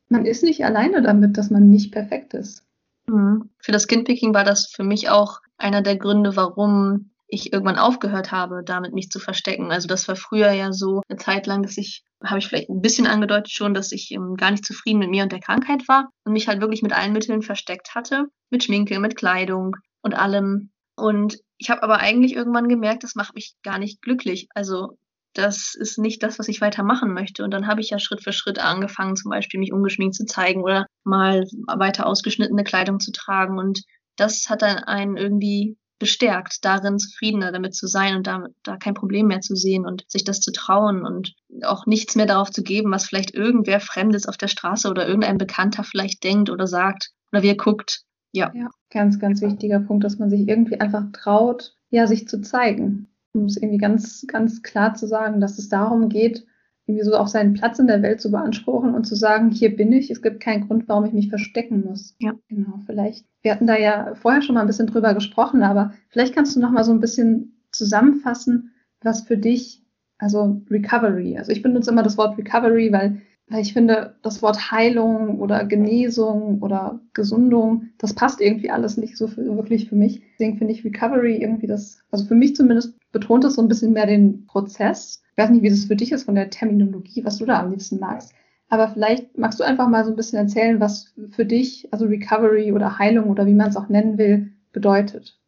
S1: man ist nicht alleine damit, dass man nicht perfekt ist.
S2: Mhm. Für das Skinpicking war das für mich auch einer der Gründe, warum ich irgendwann aufgehört habe, damit mich zu verstecken. Also das war früher ja so eine Zeit lang, dass ich, habe ich vielleicht ein bisschen angedeutet schon, dass ich ähm, gar nicht zufrieden mit mir und der Krankheit war und mich halt wirklich mit allen Mitteln versteckt hatte, mit Schminke, mit Kleidung und allem. Und ich habe aber eigentlich irgendwann gemerkt, das macht mich gar nicht glücklich. Also das ist nicht das, was ich weitermachen möchte. Und dann habe ich ja Schritt für Schritt angefangen, zum Beispiel mich ungeschminkt zu zeigen oder mal weiter ausgeschnittene Kleidung zu tragen. Und das hat dann einen irgendwie bestärkt, darin zufriedener damit zu sein und da, da kein Problem mehr zu sehen und sich das zu trauen und auch nichts mehr darauf zu geben, was vielleicht irgendwer Fremdes auf der Straße oder irgendein Bekannter vielleicht denkt oder sagt oder wie er guckt. Ja.
S1: ja. Ganz, ganz wichtiger Punkt, dass man sich irgendwie einfach traut, ja, sich zu zeigen. Um es irgendwie ganz, ganz klar zu sagen, dass es darum geht, irgendwie so auch seinen Platz in der Welt zu beanspruchen und zu sagen, hier bin ich, es gibt keinen Grund, warum ich mich verstecken muss.
S2: Ja.
S1: Genau, vielleicht. Wir hatten da ja vorher schon mal ein bisschen drüber gesprochen, aber vielleicht kannst du noch mal so ein bisschen zusammenfassen, was für dich, also Recovery, also ich benutze immer das Wort Recovery, weil weil ich finde, das Wort Heilung oder Genesung oder Gesundung, das passt irgendwie alles nicht so für, wirklich für mich. Deswegen finde ich Recovery irgendwie das, also für mich zumindest betont das so ein bisschen mehr den Prozess. Ich weiß nicht, wie das für dich ist von der Terminologie, was du da am liebsten magst. Aber vielleicht magst du einfach mal so ein bisschen erzählen, was für dich, also Recovery oder Heilung oder wie man es auch nennen will, bedeutet.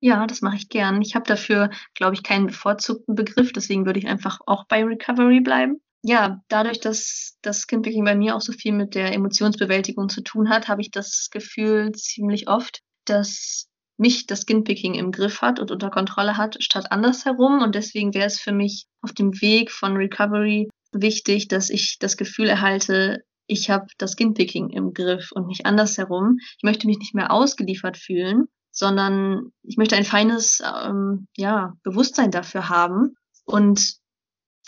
S2: Ja, das mache ich gern. Ich habe dafür, glaube ich, keinen bevorzugten Begriff, deswegen würde ich einfach auch bei Recovery bleiben ja, dadurch, dass das Kindpicking bei mir auch so viel mit der Emotionsbewältigung zu tun hat, habe ich das Gefühl ziemlich oft, dass mich das Skinpicking im Griff hat und unter Kontrolle hat, statt andersherum. Und deswegen wäre es für mich auf dem Weg von Recovery wichtig, dass ich das Gefühl erhalte, ich habe das Skinpicking im Griff und nicht andersherum. Ich möchte mich nicht mehr ausgeliefert fühlen, sondern ich möchte ein feines ähm, ja, Bewusstsein dafür haben und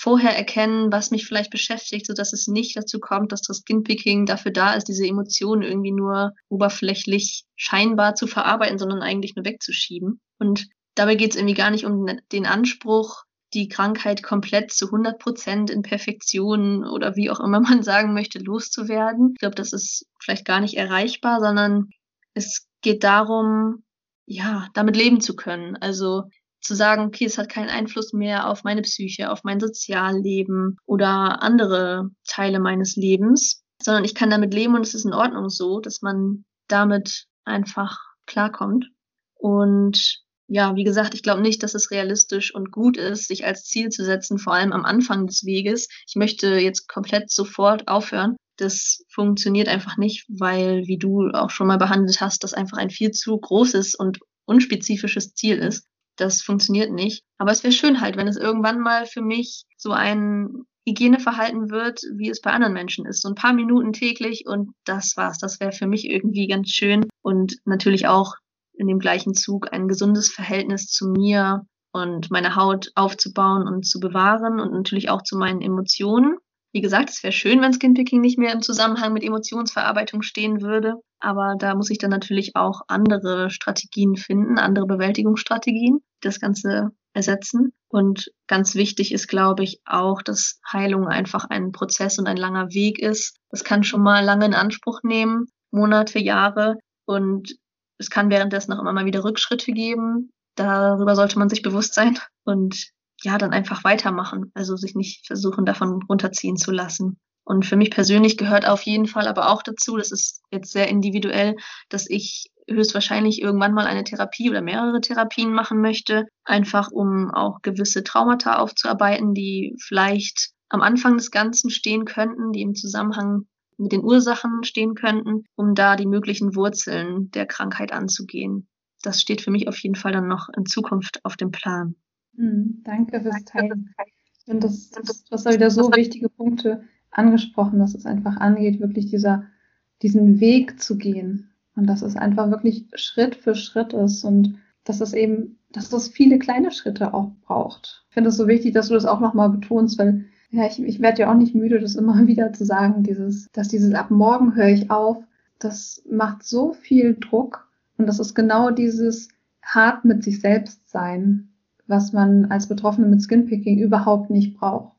S2: vorher erkennen, was mich vielleicht beschäftigt, so dass es nicht dazu kommt, dass das Skinpicking dafür da ist, diese Emotionen irgendwie nur oberflächlich scheinbar zu verarbeiten, sondern eigentlich nur wegzuschieben. Und dabei geht es irgendwie gar nicht um den Anspruch, die Krankheit komplett zu 100 Prozent in Perfektion oder wie auch immer man sagen möchte, loszuwerden. Ich glaube, das ist vielleicht gar nicht erreichbar, sondern es geht darum, ja, damit leben zu können. Also zu sagen, okay, es hat keinen Einfluss mehr auf meine Psyche, auf mein Sozialleben oder andere Teile meines Lebens, sondern ich kann damit leben und es ist in Ordnung so, dass man damit einfach klarkommt. Und ja, wie gesagt, ich glaube nicht, dass es realistisch und gut ist, sich als Ziel zu setzen, vor allem am Anfang des Weges. Ich möchte jetzt komplett sofort aufhören. Das funktioniert einfach nicht, weil, wie du auch schon mal behandelt hast, das einfach ein viel zu großes und unspezifisches Ziel ist das funktioniert nicht. Aber es wäre schön halt, wenn es irgendwann mal für mich so ein Hygieneverhalten wird, wie es bei anderen Menschen ist. So ein paar Minuten täglich und das war's. Das wäre für mich irgendwie ganz schön und natürlich auch in dem gleichen Zug ein gesundes Verhältnis zu mir und meiner Haut aufzubauen und zu bewahren und natürlich auch zu meinen Emotionen. Wie gesagt, es wäre schön, wenn Skinpicking nicht mehr im Zusammenhang mit Emotionsverarbeitung stehen würde. Aber da muss ich dann natürlich auch andere Strategien finden, andere Bewältigungsstrategien, die das Ganze ersetzen. Und ganz wichtig ist, glaube ich, auch, dass Heilung einfach ein Prozess und ein langer Weg ist. Das kann schon mal lange in Anspruch nehmen, Monate, Jahre. Und es kann währenddessen auch immer mal wieder Rückschritte geben. Darüber sollte man sich bewusst sein. Und ja, dann einfach weitermachen. Also sich nicht versuchen, davon runterziehen zu lassen. Und für mich persönlich gehört auf jeden Fall aber auch dazu, das ist jetzt sehr individuell, dass ich höchstwahrscheinlich irgendwann mal eine Therapie oder mehrere Therapien machen möchte, einfach um auch gewisse Traumata aufzuarbeiten, die vielleicht am Anfang des Ganzen stehen könnten, die im Zusammenhang mit den Ursachen stehen könnten, um da die möglichen Wurzeln der Krankheit anzugehen. Das steht für mich auf jeden Fall dann noch in Zukunft auf dem Plan.
S1: Mhm, danke fürs Teilen. Und das, das, das sind wieder so wichtige Punkte angesprochen, dass es einfach angeht, wirklich dieser, diesen Weg zu gehen. Und dass es einfach wirklich Schritt für Schritt ist und dass es eben, dass es viele kleine Schritte auch braucht. Ich finde es so wichtig, dass du das auch nochmal betonst, weil ja, ich, ich werde ja auch nicht müde, das immer <laughs> wieder zu sagen, dieses, dass dieses ab morgen höre ich auf, das macht so viel Druck und das ist genau dieses hart mit sich selbst sein, was man als Betroffene mit Skinpicking überhaupt nicht braucht.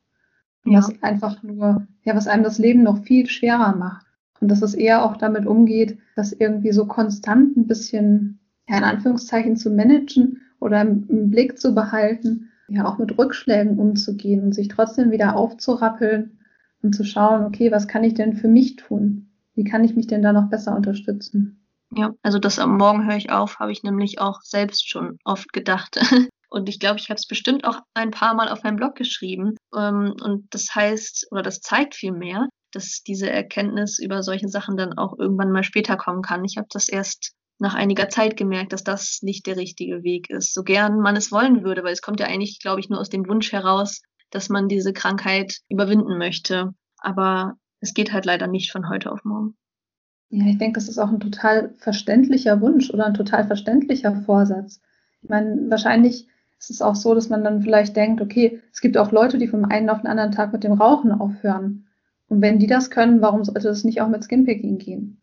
S1: Ja. Was einfach nur, ja, was einem das Leben noch viel schwerer macht. Und dass es eher auch damit umgeht, das irgendwie so konstant ein bisschen, ja, in Anführungszeichen zu managen oder im, im Blick zu behalten, ja, auch mit Rückschlägen umzugehen und sich trotzdem wieder aufzurappeln und zu schauen, okay, was kann ich denn für mich tun? Wie kann ich mich denn da noch besser unterstützen?
S2: Ja, also das am Morgen höre ich auf, habe ich nämlich auch selbst schon oft gedacht. <laughs> Und ich glaube, ich habe es bestimmt auch ein paar Mal auf meinem Blog geschrieben. Ähm, und das heißt, oder das zeigt viel mehr, dass diese Erkenntnis über solche Sachen dann auch irgendwann mal später kommen kann. Ich habe das erst nach einiger Zeit gemerkt, dass das nicht der richtige Weg ist. So gern man es wollen würde, weil es kommt ja eigentlich, glaube ich, nur aus dem Wunsch heraus, dass man diese Krankheit überwinden möchte. Aber es geht halt leider nicht von heute auf morgen.
S1: Ja, ich denke, es ist auch ein total verständlicher Wunsch oder ein total verständlicher Vorsatz. Ich meine, wahrscheinlich ist es auch so, dass man dann vielleicht denkt, okay, es gibt auch Leute, die vom einen auf den anderen Tag mit dem Rauchen aufhören. Und wenn die das können, warum sollte das nicht auch mit Skinpicking gehen?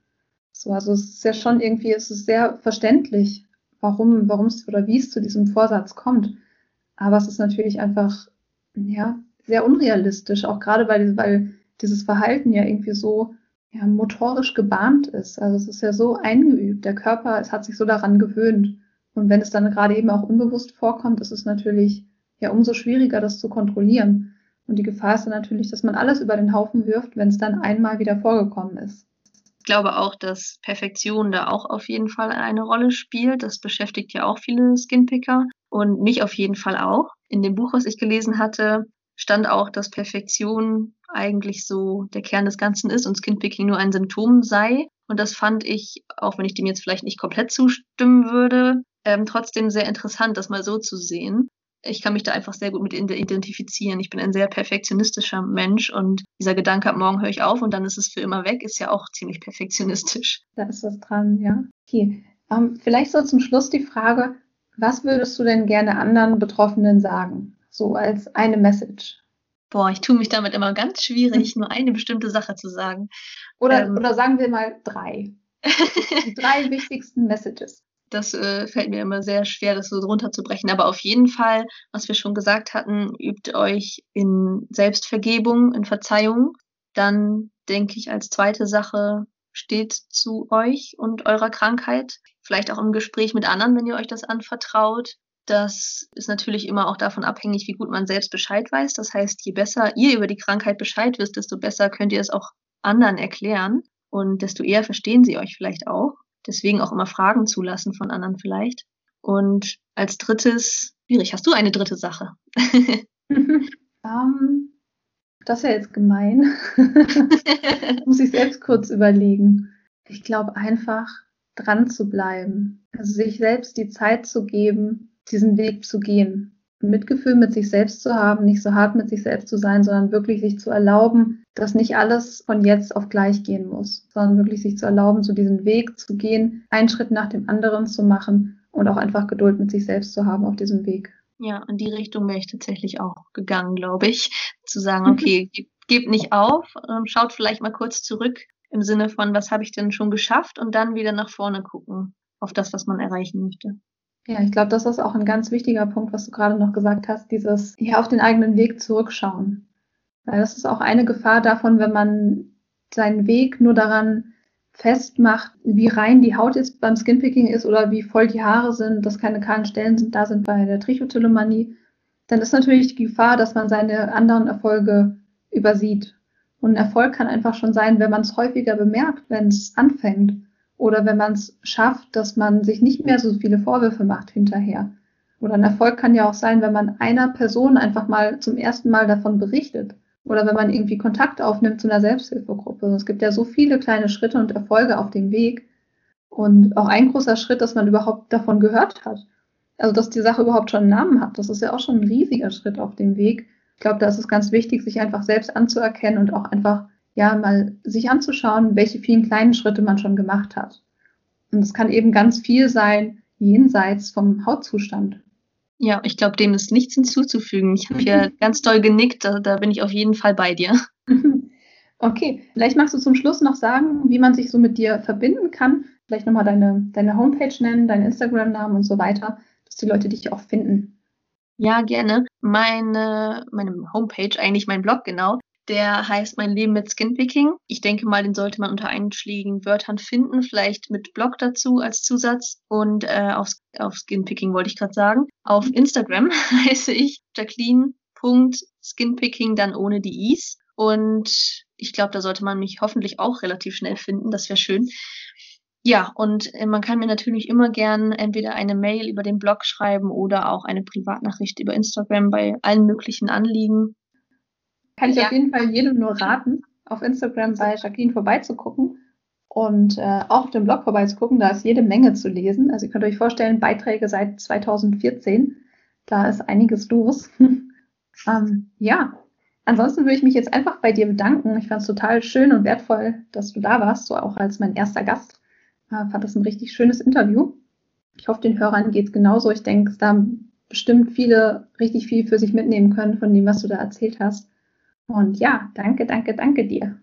S1: So, also es ist ja schon irgendwie, es ist sehr verständlich, warum, warum es oder wie es zu diesem Vorsatz kommt. Aber es ist natürlich einfach, ja, sehr unrealistisch, auch gerade weil, weil dieses Verhalten ja irgendwie so ja, motorisch gebahnt ist. Also es ist ja so eingeübt. Der Körper, es hat sich so daran gewöhnt. Und wenn es dann gerade eben auch unbewusst vorkommt, ist es natürlich ja umso schwieriger, das zu kontrollieren. Und die Gefahr ist dann natürlich, dass man alles über den Haufen wirft, wenn es dann einmal wieder vorgekommen ist.
S2: Ich glaube auch, dass Perfektion da auch auf jeden Fall eine Rolle spielt. Das beschäftigt ja auch viele Skinpicker und mich auf jeden Fall auch. In dem Buch, was ich gelesen hatte, stand auch, dass Perfektion eigentlich so der Kern des Ganzen ist und Skinpicking nur ein Symptom sei. Und das fand ich, auch wenn ich dem jetzt vielleicht nicht komplett zustimmen würde, ähm, trotzdem sehr interessant, das mal so zu sehen. Ich kann mich da einfach sehr gut mit identifizieren. Ich bin ein sehr perfektionistischer Mensch und dieser Gedanke, ab morgen höre ich auf und dann ist es für immer weg, ist ja auch ziemlich perfektionistisch. <laughs>
S1: Da ist was dran, ja. Okay. Ähm, vielleicht so zum Schluss die Frage, was würdest du denn gerne anderen Betroffenen sagen? So als eine Message.
S2: Boah, ich tue mich damit immer ganz schwierig, <laughs> nur eine bestimmte Sache zu sagen.
S1: Oder, ähm, oder sagen wir mal drei. <laughs> Die drei wichtigsten Messages.
S2: Das äh, fällt mir immer sehr schwer, das so runterzubrechen. Aber auf jeden Fall, was wir schon gesagt hatten, übt euch in Selbstvergebung, in Verzeihung. Dann denke ich als zweite Sache, steht zu euch und eurer Krankheit. Vielleicht auch im Gespräch mit anderen, wenn ihr euch das anvertraut. Das ist natürlich immer auch davon abhängig, wie gut man selbst Bescheid weiß. Das heißt, je besser ihr über die Krankheit Bescheid wisst, desto besser könnt ihr es auch anderen erklären und desto eher verstehen sie euch vielleicht auch. Deswegen auch immer Fragen zulassen von anderen vielleicht. Und als drittes, schwierig, hast du eine dritte Sache?
S1: um, <laughs> das ist ja jetzt gemein. <laughs> Muss ich selbst kurz überlegen. Ich glaube einfach, dran zu bleiben. Also sich selbst die Zeit zu geben, diesen Weg zu gehen. Mitgefühl mit sich selbst zu haben, nicht so hart mit sich selbst zu sein, sondern wirklich sich zu erlauben, dass nicht alles von jetzt auf gleich gehen muss, sondern wirklich sich zu erlauben, so diesen Weg zu gehen, einen Schritt nach dem anderen zu machen und auch einfach Geduld mit sich selbst zu haben auf diesem Weg.
S2: Ja, in die Richtung wäre ich tatsächlich auch gegangen, glaube ich, zu sagen, okay, gebt nicht auf, ähm, schaut vielleicht mal kurz zurück im Sinne von, was habe ich denn schon geschafft und dann wieder nach vorne gucken auf das, was man erreichen möchte.
S1: Ja, ich glaube, das ist auch ein ganz wichtiger Punkt, was du gerade noch gesagt hast, dieses hier auf den eigenen Weg zurückschauen. Weil das ist auch eine Gefahr davon, wenn man seinen Weg nur daran festmacht, wie rein die Haut jetzt beim Skinpicking ist oder wie voll die Haare sind, dass keine kahlen Stellen sind, da sind bei der Trichotillomanie, dann ist natürlich die Gefahr, dass man seine anderen Erfolge übersieht. Und ein Erfolg kann einfach schon sein, wenn man es häufiger bemerkt, wenn es anfängt oder wenn man es schafft, dass man sich nicht mehr so viele Vorwürfe macht hinterher. Oder ein Erfolg kann ja auch sein, wenn man einer Person einfach mal zum ersten Mal davon berichtet. Oder wenn man irgendwie Kontakt aufnimmt zu einer Selbsthilfegruppe. Es gibt ja so viele kleine Schritte und Erfolge auf dem Weg. Und auch ein großer Schritt, dass man überhaupt davon gehört hat. Also, dass die Sache überhaupt schon einen Namen hat. Das ist ja auch schon ein riesiger Schritt auf dem Weg. Ich glaube, da ist es ganz wichtig, sich einfach selbst anzuerkennen und auch einfach ja, mal sich anzuschauen, welche vielen kleinen Schritte man schon gemacht hat. Und es kann eben ganz viel sein, jenseits vom Hautzustand.
S2: Ja, ich glaube, dem ist nichts hinzuzufügen. Ich habe hier <laughs> ganz toll genickt, da, da bin ich auf jeden Fall bei dir. <laughs>
S1: Okay, vielleicht magst du zum Schluss noch sagen, wie man sich so mit dir verbinden kann. Vielleicht nochmal deine, deine Homepage nennen, deinen Instagram-Namen und so weiter, dass die Leute dich auch finden.
S2: Ja, gerne. Meine, meine Homepage, eigentlich mein Blog genau, der heißt Mein Leben mit Skinpicking. Ich denke mal, den sollte man unter einschlägigen Wörtern finden, vielleicht mit Blog dazu als Zusatz. Und äh, auf, auf Skinpicking wollte ich gerade sagen. Auf Instagram <laughs> heiße ich Jacqueline.skinpicking, dann ohne die Is. Und ich glaube, da sollte man mich hoffentlich auch relativ schnell finden. Das wäre schön. ja, und äh, man kann mir natürlich immer gern entweder eine Mail über den Blog schreiben oder auch eine Privatnachricht über Instagram bei allen möglichen Anliegen.
S1: Kann ich ja. auf jeden Fall jedem nur raten, auf Instagram bei Jacqueline vorbeizugucken und äh, auch auf dem Blog vorbeizugucken. Da ist jede Menge zu lesen. Also ihr könnt euch vorstellen, Beiträge seit 2014. Da ist einiges los. <laughs> ähm, ja, ansonsten würde ich mich jetzt einfach bei dir bedanken. Ich fand es total schön und wertvoll, dass du da warst, so auch als mein erster Gast. Äh, fand das ein richtig schönes Interview. Ich hoffe, den Hörern geht es genauso. Ich denke, da haben bestimmt viele richtig viel für sich mitnehmen können von dem, was du da erzählt hast. Und ja, danke, danke, danke dir.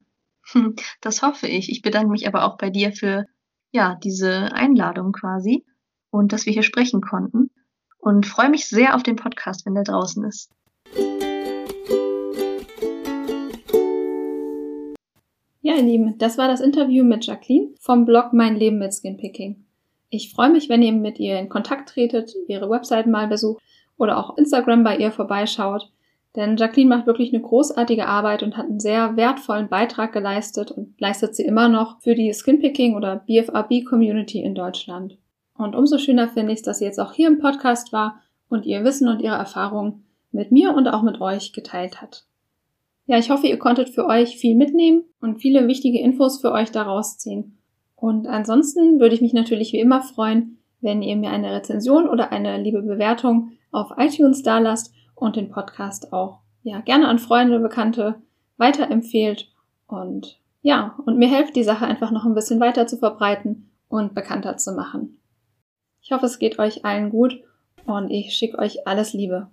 S2: Hm, das hoffe ich. Ich bedanke mich aber auch bei dir für ja, diese Einladung quasi und dass wir hier sprechen konnten und freue mich sehr auf den Podcast, wenn der draußen ist.
S1: Ja, ihr Lieben, das war das Interview mit Jacqueline vom Blog Mein Leben mit Skinpicking. Ich freue mich, wenn ihr mit ihr in Kontakt tretet, ihre Website mal besucht oder auch Instagram bei ihr vorbeischaut. Denn Jacqueline macht wirklich eine großartige Arbeit und hat einen sehr wertvollen Beitrag geleistet und leistet sie immer noch für die Skinpicking oder BFRB Community in Deutschland. Und umso schöner finde ich es, dass sie jetzt auch hier im Podcast war und ihr Wissen und ihre Erfahrungen mit mir und auch mit euch geteilt hat. Ja, ich hoffe, ihr konntet für euch viel mitnehmen und viele wichtige Infos für euch daraus ziehen. Und ansonsten würde ich mich natürlich wie immer freuen, wenn ihr mir eine Rezension oder eine liebe Bewertung auf iTunes dalasst und den Podcast auch ja gerne an Freunde, Bekannte weiterempfehlt und ja, und mir helft die Sache einfach noch ein bisschen weiter zu verbreiten und bekannter zu machen. Ich hoffe, es geht euch allen gut und ich schicke euch alles Liebe.